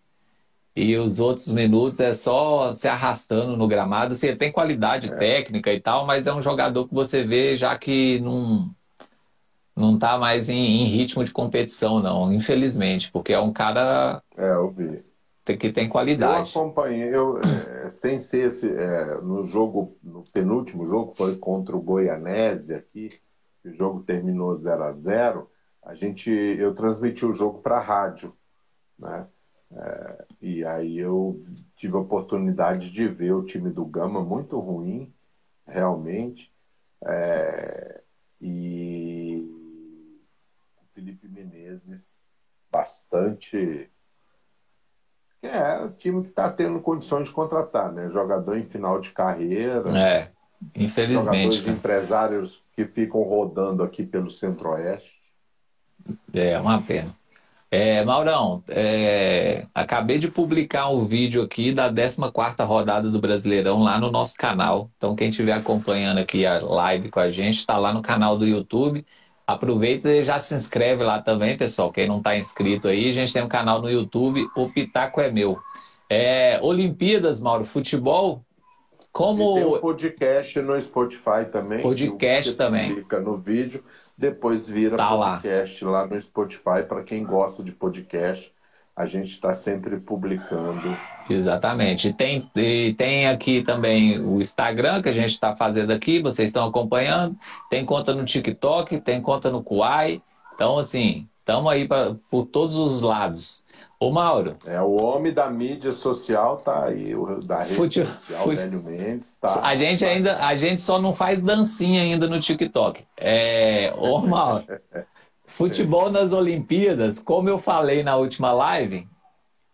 S2: e os outros minutos é só se arrastando no gramado. Assim, ele tem qualidade é. técnica e tal, mas é um jogador que você vê já que não não tá mais em, em, ritmo de competição, não, infelizmente, porque é um cara
S3: é, eu vi.
S2: que tem qualidade.
S3: Eu acompanhei, eu, é, sem ser esse, é, no jogo, no penúltimo jogo, foi contra o Goianese aqui, o jogo terminou 0 a 0 a gente, eu transmiti o jogo para a rádio, né? É, e aí eu tive a oportunidade de ver o time do Gama muito ruim, realmente. É, e Felipe Menezes bastante. É o time que está tendo condições de contratar, né? Jogador em final de carreira.
S2: É, infelizmente.
S3: Jogadores empresários que ficam rodando aqui pelo Centro-Oeste.
S2: É, uma pena. É, Maurão, é, acabei de publicar um vídeo aqui da 14 rodada do Brasileirão lá no nosso canal. Então, quem estiver acompanhando aqui a live com a gente, está lá no canal do YouTube. Aproveita e já se inscreve lá também, pessoal. Quem não está inscrito aí, a gente tem um canal no YouTube, o Pitaco é Meu. É, Olimpíadas, Mauro, futebol, como...
S3: E tem um podcast no Spotify também.
S2: Podcast também.
S3: Fica no vídeo, depois vira tá podcast lá. lá no Spotify para quem gosta de podcast. A gente está sempre publicando.
S2: Exatamente. E tem, e tem aqui também o Instagram que a gente está fazendo aqui, vocês estão acompanhando. Tem conta no TikTok, tem conta no Kuai. Então, assim, estamos aí pra, por todos os lados. Ô Mauro.
S3: É, o homem da mídia social tá aí, o da rede fute... social, fute... Velho Mendes, tá.
S2: A gente tá. ainda, a gente só não faz dancinha ainda no TikTok. É, ô Mauro. futebol nas Olimpíadas, como eu falei na última live,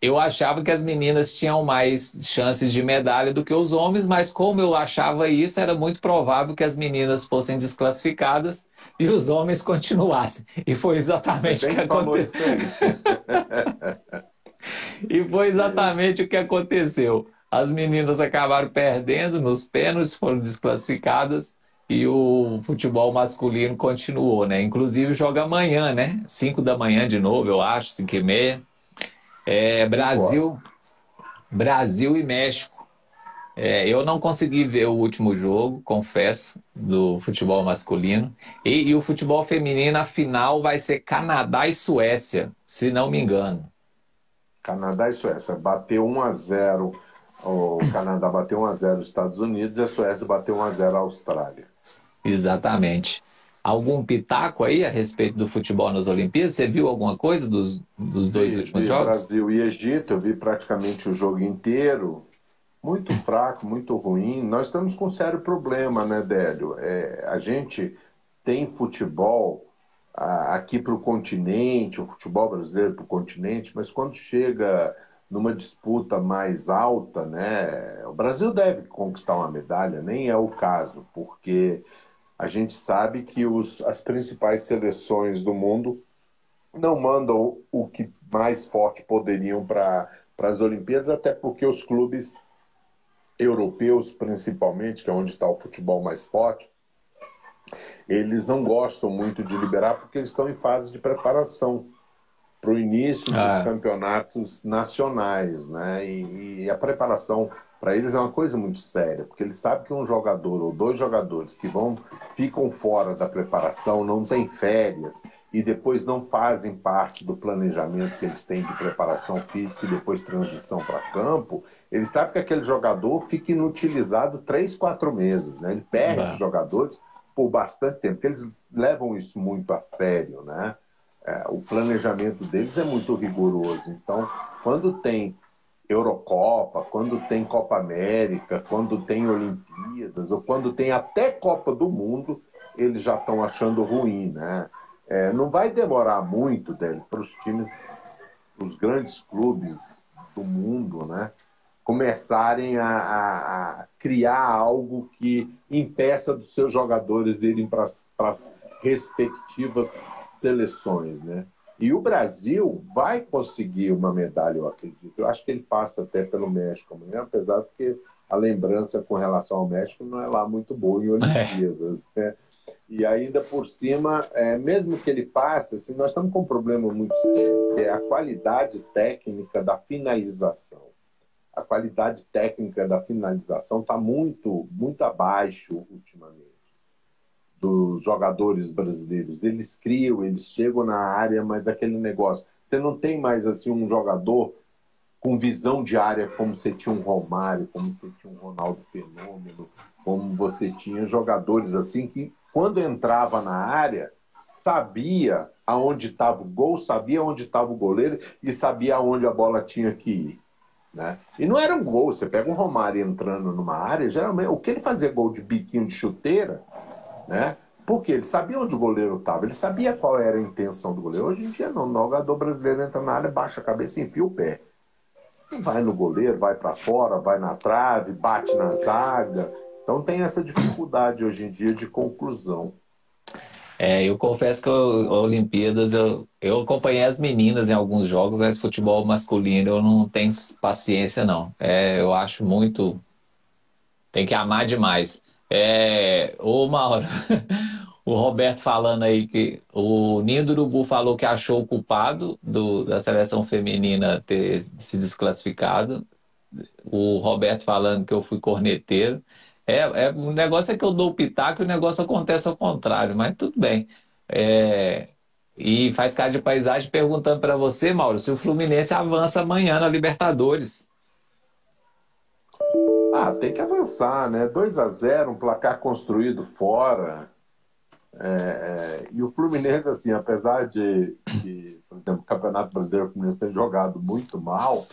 S2: eu achava que as meninas tinham mais chances de medalha do que os homens, mas como eu achava isso, era muito provável que as meninas fossem desclassificadas e os homens continuassem. E foi exatamente o que aconteceu. E foi exatamente o que aconteceu. As meninas acabaram perdendo nos pênaltis, foram desclassificadas e o futebol masculino continuou, né? Inclusive joga amanhã, né? 5 da manhã de novo, eu acho, 5 e meia. É, Brasil, Brasil e México. É, eu não consegui ver o último jogo, confesso, do futebol masculino. E, e, o futebol feminino, a final vai ser Canadá e Suécia, se não me engano.
S3: Canadá e Suécia. Bateu 1 a 0 o Canadá bateu 1 a 0 os Estados Unidos e a Suécia bateu 1 a 0 a Austrália.
S2: Exatamente. Algum pitaco aí a respeito do futebol nas Olimpíadas? Você viu alguma coisa dos, dos dois vi, últimos
S3: vi
S2: jogos?
S3: Brasil e Egito, eu vi praticamente o jogo inteiro. Muito fraco, muito ruim. Nós estamos com um sério problema, né, Délio? É, a gente tem futebol aqui para o continente, o futebol brasileiro para o continente, mas quando chega numa disputa mais alta, né, o Brasil deve conquistar uma medalha, nem é o caso, porque a gente sabe que os, as principais seleções do mundo não mandam o que mais forte poderiam para as Olimpíadas, até porque os clubes europeus, principalmente, que é onde está o futebol mais forte, eles não gostam muito de liberar porque eles estão em fase de preparação para o início ah. dos campeonatos nacionais, né? E, e a preparação para eles é uma coisa muito séria, porque eles sabem que um jogador ou dois jogadores que vão ficam fora da preparação, não têm férias e depois não fazem parte do planejamento que eles têm de preparação física e depois transição para campo, eles sabem que aquele jogador fica inutilizado três, quatro meses, né? Ele perde jogadores por bastante tempo, porque eles levam isso muito a sério, né? É, o planejamento deles é muito rigoroso. Então, quando tem Eurocopa, quando tem Copa América, quando tem Olimpíadas, ou quando tem até Copa do Mundo, eles já estão achando ruim, né? É, não vai demorar muito para os times, os grandes clubes do mundo, né? Começarem a, a, a criar algo que impeça dos seus jogadores irem para as respectivas seleções, né? E o Brasil vai conseguir uma medalha, eu acredito. Eu acho que ele passa até pelo México amanhã, apesar de que a lembrança com relação ao México não é lá muito boa em Olimpíadas. É. Né? E ainda por cima, é, mesmo que ele passe, assim, nós estamos com um problema muito sério, que é a qualidade técnica da finalização. A qualidade técnica da finalização está muito, muito abaixo ultimamente dos jogadores brasileiros. Eles criam, eles chegam na área, mas aquele negócio. Você não tem mais assim um jogador com visão de área como você tinha um Romário, como você tinha um Ronaldo Fenômeno, como você tinha jogadores assim que quando entrava na área sabia aonde estava o gol, sabia onde estava o goleiro e sabia aonde a bola tinha que ir. Né? E não era um gol, você pega um Romário entrando numa área, geralmente o que ele fazia gol de biquinho de chuteira, né? Porque ele sabia onde o goleiro estava, ele sabia qual era a intenção do goleiro. Hoje em dia não, o jogador brasileiro entra na área, baixa a cabeça e enfia o pé. Vai no goleiro, vai para fora, vai na trave, bate na zaga. Então tem essa dificuldade hoje em dia de conclusão.
S2: É, eu confesso que a Olimpíadas eu, eu acompanhei as meninas em alguns jogos, mas futebol masculino eu não tenho paciência não. É, eu acho muito tem que amar demais. É, ô Mauro, o Roberto falando aí que o Ninho do Urubu falou que achou o culpado do, da seleção feminina ter se desclassificado. O Roberto falando que eu fui corneteiro. É, é, o negócio é que eu dou o pitaco e o negócio acontece ao contrário, mas tudo bem. É, e faz cara de paisagem perguntando para você, Mauro, se o Fluminense avança amanhã na Libertadores.
S3: Ah, tem que avançar, né? 2 a 0 um placar construído fora. É, é, e o Fluminense, assim, apesar de, de, por exemplo, o Campeonato Brasileiro, o Fluminense tem jogado muito mal,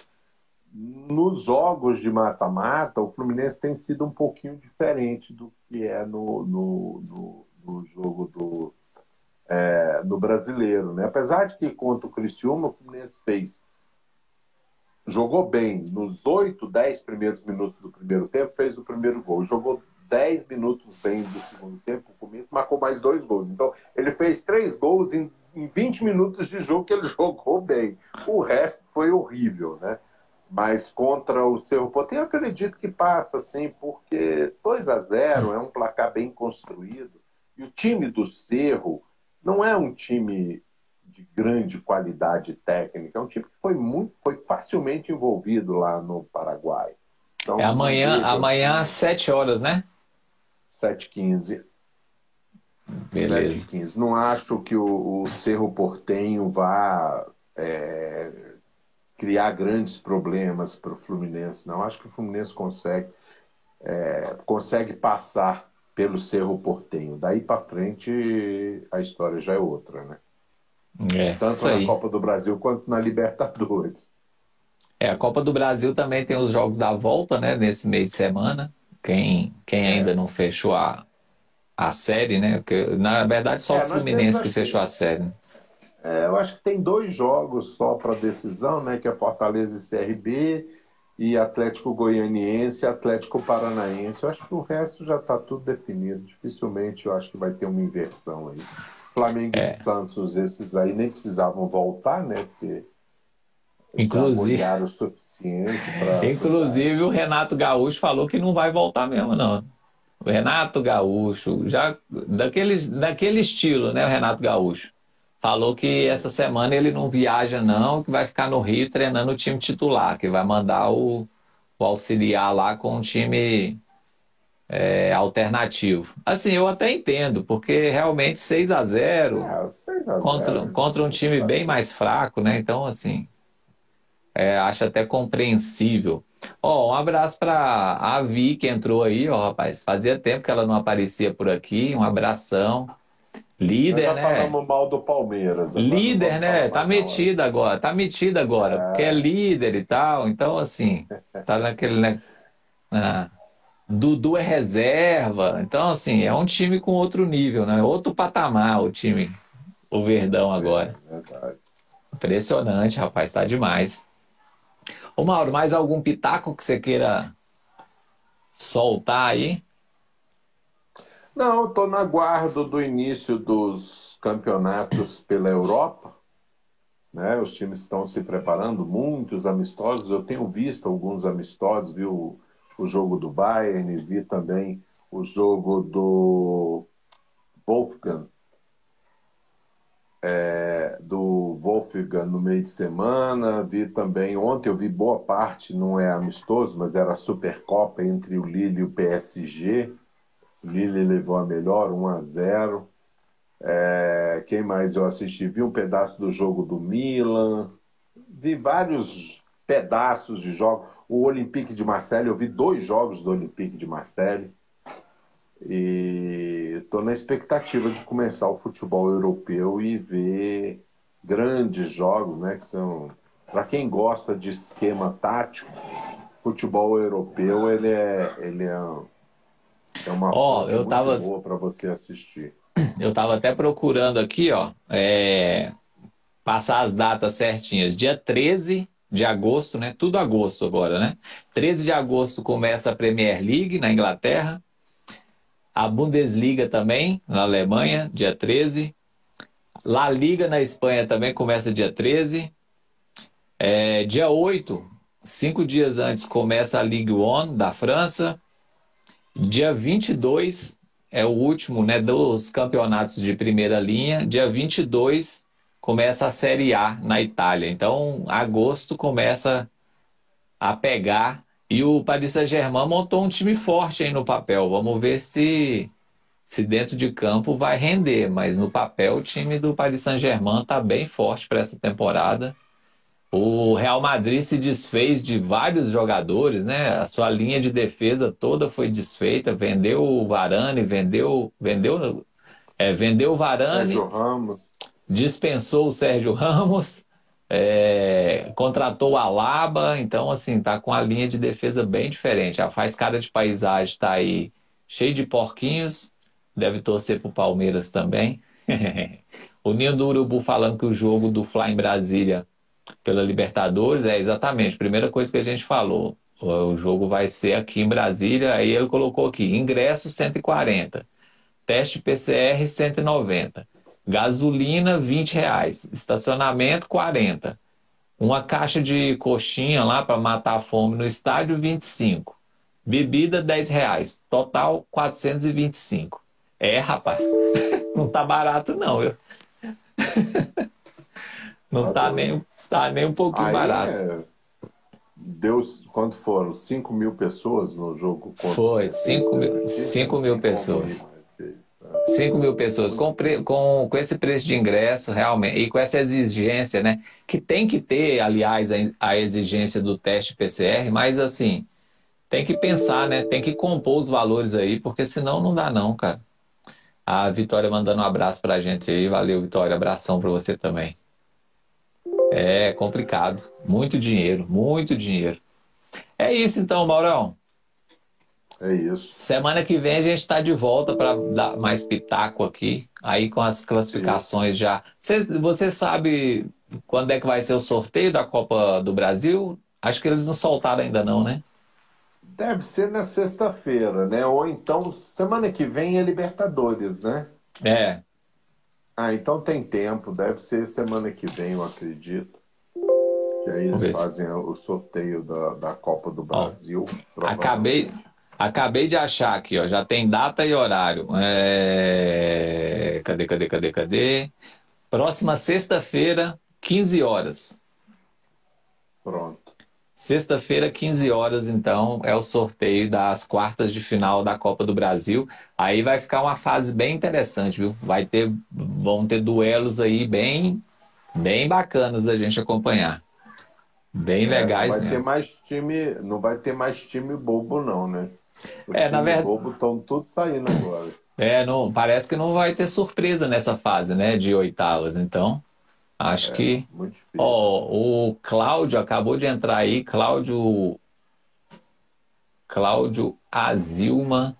S3: nos jogos de mata-mata, o Fluminense tem sido um pouquinho diferente do que é no, no, no, no jogo do, é, do brasileiro. Né? Apesar de que contra o Criciúma, o Fluminense fez jogou bem nos 8, 10 primeiros minutos do primeiro tempo, fez o primeiro gol. Jogou 10 minutos bem do segundo tempo, no começo, marcou mais dois gols. Então, ele fez três gols em, em 20 minutos de jogo que ele jogou bem. O resto foi horrível, né? Mas contra o Cerro Porteño, eu acredito que passa, sim, porque 2 a 0 é um placar bem construído. E o time do Cerro não é um time de grande qualidade técnica, é um time que foi muito, foi facilmente envolvido lá no Paraguai.
S2: Então, é amanhã, amanhã às 7 horas, né?
S3: 7h15. Beleza. 7h15. Não acho que o, o Cerro Portenho vá é, criar grandes problemas para o Fluminense, não. Acho que o Fluminense consegue, é, consegue passar pelo Cerro Portenho. Daí para frente a história já é outra, né? É, Tanto na Copa do Brasil quanto na Libertadores.
S2: É, a Copa do Brasil também tem os jogos da volta, né? Nesse meio de semana. Quem, quem é. ainda não fechou a, a série, né? Porque, na verdade, só é, o Fluminense que fechou a série.
S3: É, eu acho que tem dois jogos só para decisão, né? Que é Fortaleza e CRB e Atlético Goianiense Atlético Paranaense. Eu acho que o resto já está tudo definido. Dificilmente eu acho que vai ter uma inversão aí. Flamengo é. e Santos, esses aí nem precisavam voltar, né? Porque
S2: Inclusive, o suficiente pra... Inclusive o Renato Gaúcho falou que não vai voltar mesmo, não. O Renato Gaúcho, já daquele, daquele estilo, né? O Renato Gaúcho. Falou que essa semana ele não viaja, não, que vai ficar no Rio treinando o time titular, que vai mandar o, o auxiliar lá com um time é, alternativo. Assim, eu até entendo, porque realmente 6 a 0 é, 6 a contra, 0, contra um time bem mais fraco, né? Então, assim, é, acho até compreensível. Ó, um abraço para a Vi que entrou aí, ó, rapaz. Fazia tempo que ela não aparecia por aqui. Um abração. Líder, já né?
S3: falamos mal do Palmeiras.
S2: Líder, né? Tá metida agora. Tá metida agora, é. porque é líder e tal. Então, assim, tá naquele, né? Ah, Dudu é reserva. Então, assim, é um time com outro nível, né? Outro patamar o time, o Verdão agora. É verdade. Impressionante, rapaz. Tá demais. Ô Mauro, mais algum pitaco que você queira soltar aí?
S3: Não, estou na guarda do início dos campeonatos pela Europa. Né? Os times estão se preparando, muitos amistosos. Eu tenho visto alguns amistosos, vi o, o jogo do Bayern, vi também o jogo do Wolfgang é, do Wolfgang no meio de semana. Vi também, ontem eu vi boa parte, não é amistoso, mas era a Supercopa entre o Lille e o PSG. Lille levou a melhor, 1 a 0. É, quem mais eu assisti? Vi um pedaço do jogo do Milan. Vi vários pedaços de jogos. O Olympique de Marseille, eu vi dois jogos do Olympique de Marseille. E estou na expectativa de começar o futebol europeu e ver grandes jogos, né? Que são para quem gosta de esquema tático, futebol europeu ele é ele é, é uma
S2: oh, eu tava...
S3: boa para você assistir.
S2: Eu estava até procurando aqui, ó, é... passar as datas certinhas. Dia 13 de agosto, né? Tudo agosto agora, né? 13 de agosto começa a Premier League na Inglaterra. A Bundesliga também, na Alemanha, dia 13. La Liga na Espanha também começa dia 13. É, dia 8, cinco dias antes, começa a Ligue 1 da França. Dia 22 é o último né, dos campeonatos de primeira linha. Dia 22 começa a Série A na Itália. Então, agosto começa a pegar e o Paris Saint-Germain montou um time forte aí no papel. Vamos ver se, se dentro de campo vai render. Mas no papel o time do Paris Saint-Germain está bem forte para essa temporada. O Real Madrid se desfez de vários jogadores, né? A sua linha de defesa toda foi desfeita. Vendeu o Varane, vendeu, vendeu, é, vendeu o Varane, dispensou o Sérgio Ramos é, contratou a Laba, então assim, tá com a linha de defesa bem diferente. A faz cara de paisagem está aí cheio de porquinhos, deve torcer pro Palmeiras também. o Ninho do Urubu falando que o jogo do Fly em Brasília pela Libertadores é exatamente primeira coisa que a gente falou. O jogo vai ser aqui em Brasília, aí ele colocou aqui, ingresso 140, teste PCR 190. Gasolina, 20 reais. Estacionamento, 40. Uma caixa de coxinha lá para matar a fome no estádio, 25. Bebida, 10 reais. Total, 425. É, rapaz. Não tá barato, não. Eu... Não tá, tá nem, tá nem um pouquinho Aí barato. É...
S3: Deu quanto foram? 5 mil pessoas no jogo?
S2: Foi, 5 mil, 5 mil pessoas. 5 mil pessoas com, com, com esse preço de ingresso, realmente, e com essa exigência, né? Que tem que ter, aliás, a, a exigência do teste PCR, mas assim, tem que pensar, né? Tem que compor os valores aí, porque senão não dá, não, cara. A Vitória mandando um abraço pra gente aí. Valeu, Vitória. Abração pra você também. É complicado. Muito dinheiro, muito dinheiro. É isso então, Maurão.
S3: É isso.
S2: Semana que vem a gente está de volta para dar mais pitaco aqui, aí com as classificações Sim. já. Você, você sabe quando é que vai ser o sorteio da Copa do Brasil? Acho que eles não soltaram ainda não, né?
S3: Deve ser na sexta-feira, né? Ou então semana que vem é Libertadores, né?
S2: É.
S3: Ah, então tem tempo. Deve ser semana que vem, eu acredito. Que aí eles fazem o sorteio da, da Copa do Brasil.
S2: Ó, acabei, Acabei de achar aqui, ó, já tem data e horário. É... Cadê, cadê, cadê, cadê? Próxima sexta-feira, 15 horas.
S3: Pronto.
S2: Sexta-feira, 15 horas, então, é o sorteio das quartas de final da Copa do Brasil. Aí vai ficar uma fase bem interessante, viu? Vai ter, vão ter duelos aí bem, bem bacanas a gente acompanhar. Bem é, legais
S3: não vai
S2: mesmo.
S3: Ter mais time, não vai ter mais time bobo, não, né?
S2: é, na verdade.
S3: bobo estão todos saindo agora.
S2: É, não, parece que não vai ter surpresa nessa fase, né, de oitavas. Então, acho é, que. Ó, o Cláudio acabou de entrar aí, Cláudio. Cláudio Azilma.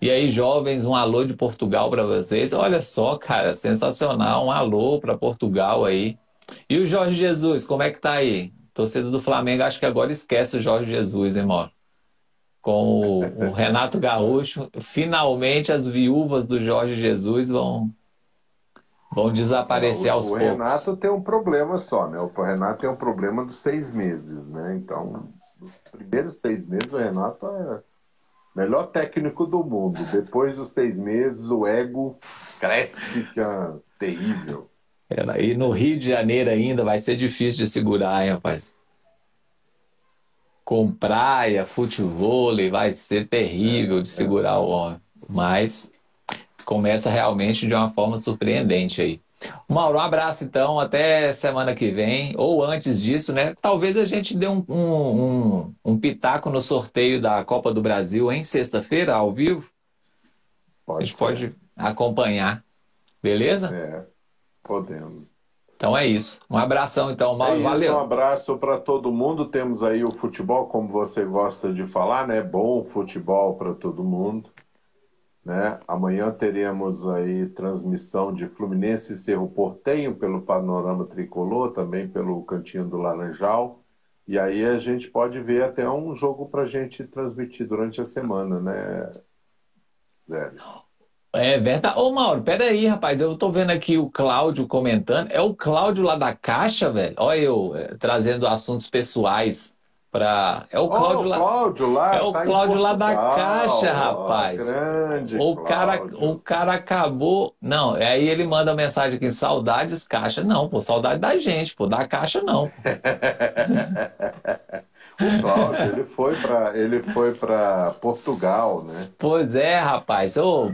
S2: E aí, jovens, um alô de Portugal para vocês. Olha só, cara, sensacional. Um alô para Portugal aí. E o Jorge Jesus, como é que tá aí? Torcida do Flamengo, acho que agora esquece o Jorge Jesus, hein, Mauro? com o, Renato Gaúcho. Finalmente as viúvas do Jorge Jesus vão vão desaparecer
S3: o,
S2: aos
S3: o
S2: poucos.
S3: O Renato tem um problema só, né? O Renato tem um problema dos seis meses, né? Então, nos primeiros seis meses o Renato é o melhor técnico do mundo. Depois dos seis meses o ego cresce que é terrível.
S2: É, e no Rio de Janeiro ainda vai ser difícil de segurar, hein, rapaz? com praia, futebol, vai ser terrível de segurar o homem. Mas começa realmente de uma forma surpreendente aí. Mauro, um abraço então, até semana que vem, ou antes disso, né? Talvez a gente dê um, um, um, um pitaco no sorteio da Copa do Brasil em sexta-feira, ao vivo. Pode a gente ser. pode acompanhar, beleza?
S3: É, podemos.
S2: Então é isso. Um abração, então, Mauro. É isso, Valeu.
S3: Um abraço para todo mundo. Temos aí o futebol, como você gosta de falar, né? Bom futebol para todo mundo. Né? Amanhã teremos aí transmissão de Fluminense e Cerro Portenho pelo Panorama Tricolor, também pelo Cantinho do Laranjal. E aí a gente pode ver até um jogo para a gente transmitir durante a semana, né, Zé?
S2: É verdade. Ô, Mauro, peraí, rapaz. Eu tô vendo aqui o Cláudio comentando. É o Cláudio lá da Caixa, velho? Olha eu é, trazendo assuntos pessoais para. É o Cláudio
S3: oh,
S2: lá.
S3: Cláudio lá.
S2: É o
S3: tá
S2: Cláudio lá da Caixa, rapaz.
S3: Oh, grande.
S2: O cara, o cara acabou. Não, aí ele manda mensagem aqui: saudades, Caixa. Não, pô, saudade da gente, pô, da Caixa não.
S3: O Cláudio, ele foi para ele foi para Portugal, né?
S2: Pois é, rapaz. Ô,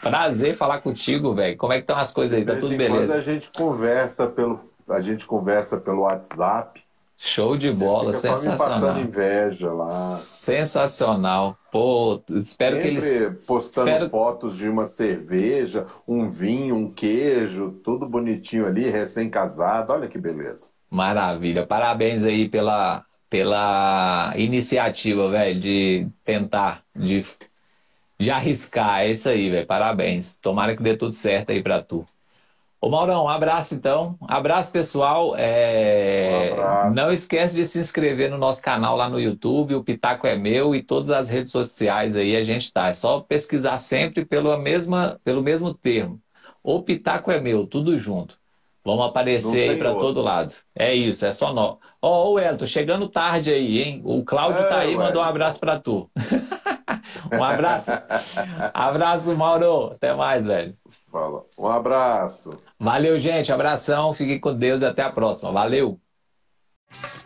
S2: Prazer falar contigo, velho. Como é que estão as coisas aí? Tá tudo beleza?
S3: Quando a gente conversa pelo a gente conversa pelo WhatsApp.
S2: Show de bola, Fica sensacional.
S3: inveja lá.
S2: Sensacional. Pô, espero
S3: Sempre
S2: que eles
S3: postando espero... fotos de uma cerveja, um vinho, um queijo, tudo bonitinho ali, recém-casado. Olha que beleza.
S2: Maravilha. Parabéns aí pela pela iniciativa, velho, de tentar de de arriscar. É isso aí, velho. Parabéns. Tomara que dê tudo certo aí pra tu. Ô Maurão, um abraço então. Abraço, pessoal. É... Um abraço. Não esquece de se inscrever no nosso canal lá no YouTube, o Pitaco é meu e todas as redes sociais aí a gente tá. É só pesquisar sempre pela mesma, pelo mesmo termo. O Pitaco é meu, tudo junto. Vamos aparecer aí para todo lado. É isso, é só nós. Ó, oh, Elton, chegando tarde aí, hein? O Cláudio é, tá aí, ué. mandou um abraço para tu. um abraço. abraço, Mauro. Até mais, velho.
S3: Fala. Um abraço.
S2: Valeu, gente. Abração. Fiquem com Deus e até a próxima. Valeu.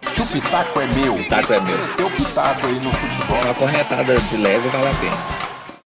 S1: Se o pitaco é meu.
S2: O pitaco é meu.
S1: Teu pitaco aí no futebol.
S2: Uma corretada de leve vale a pena.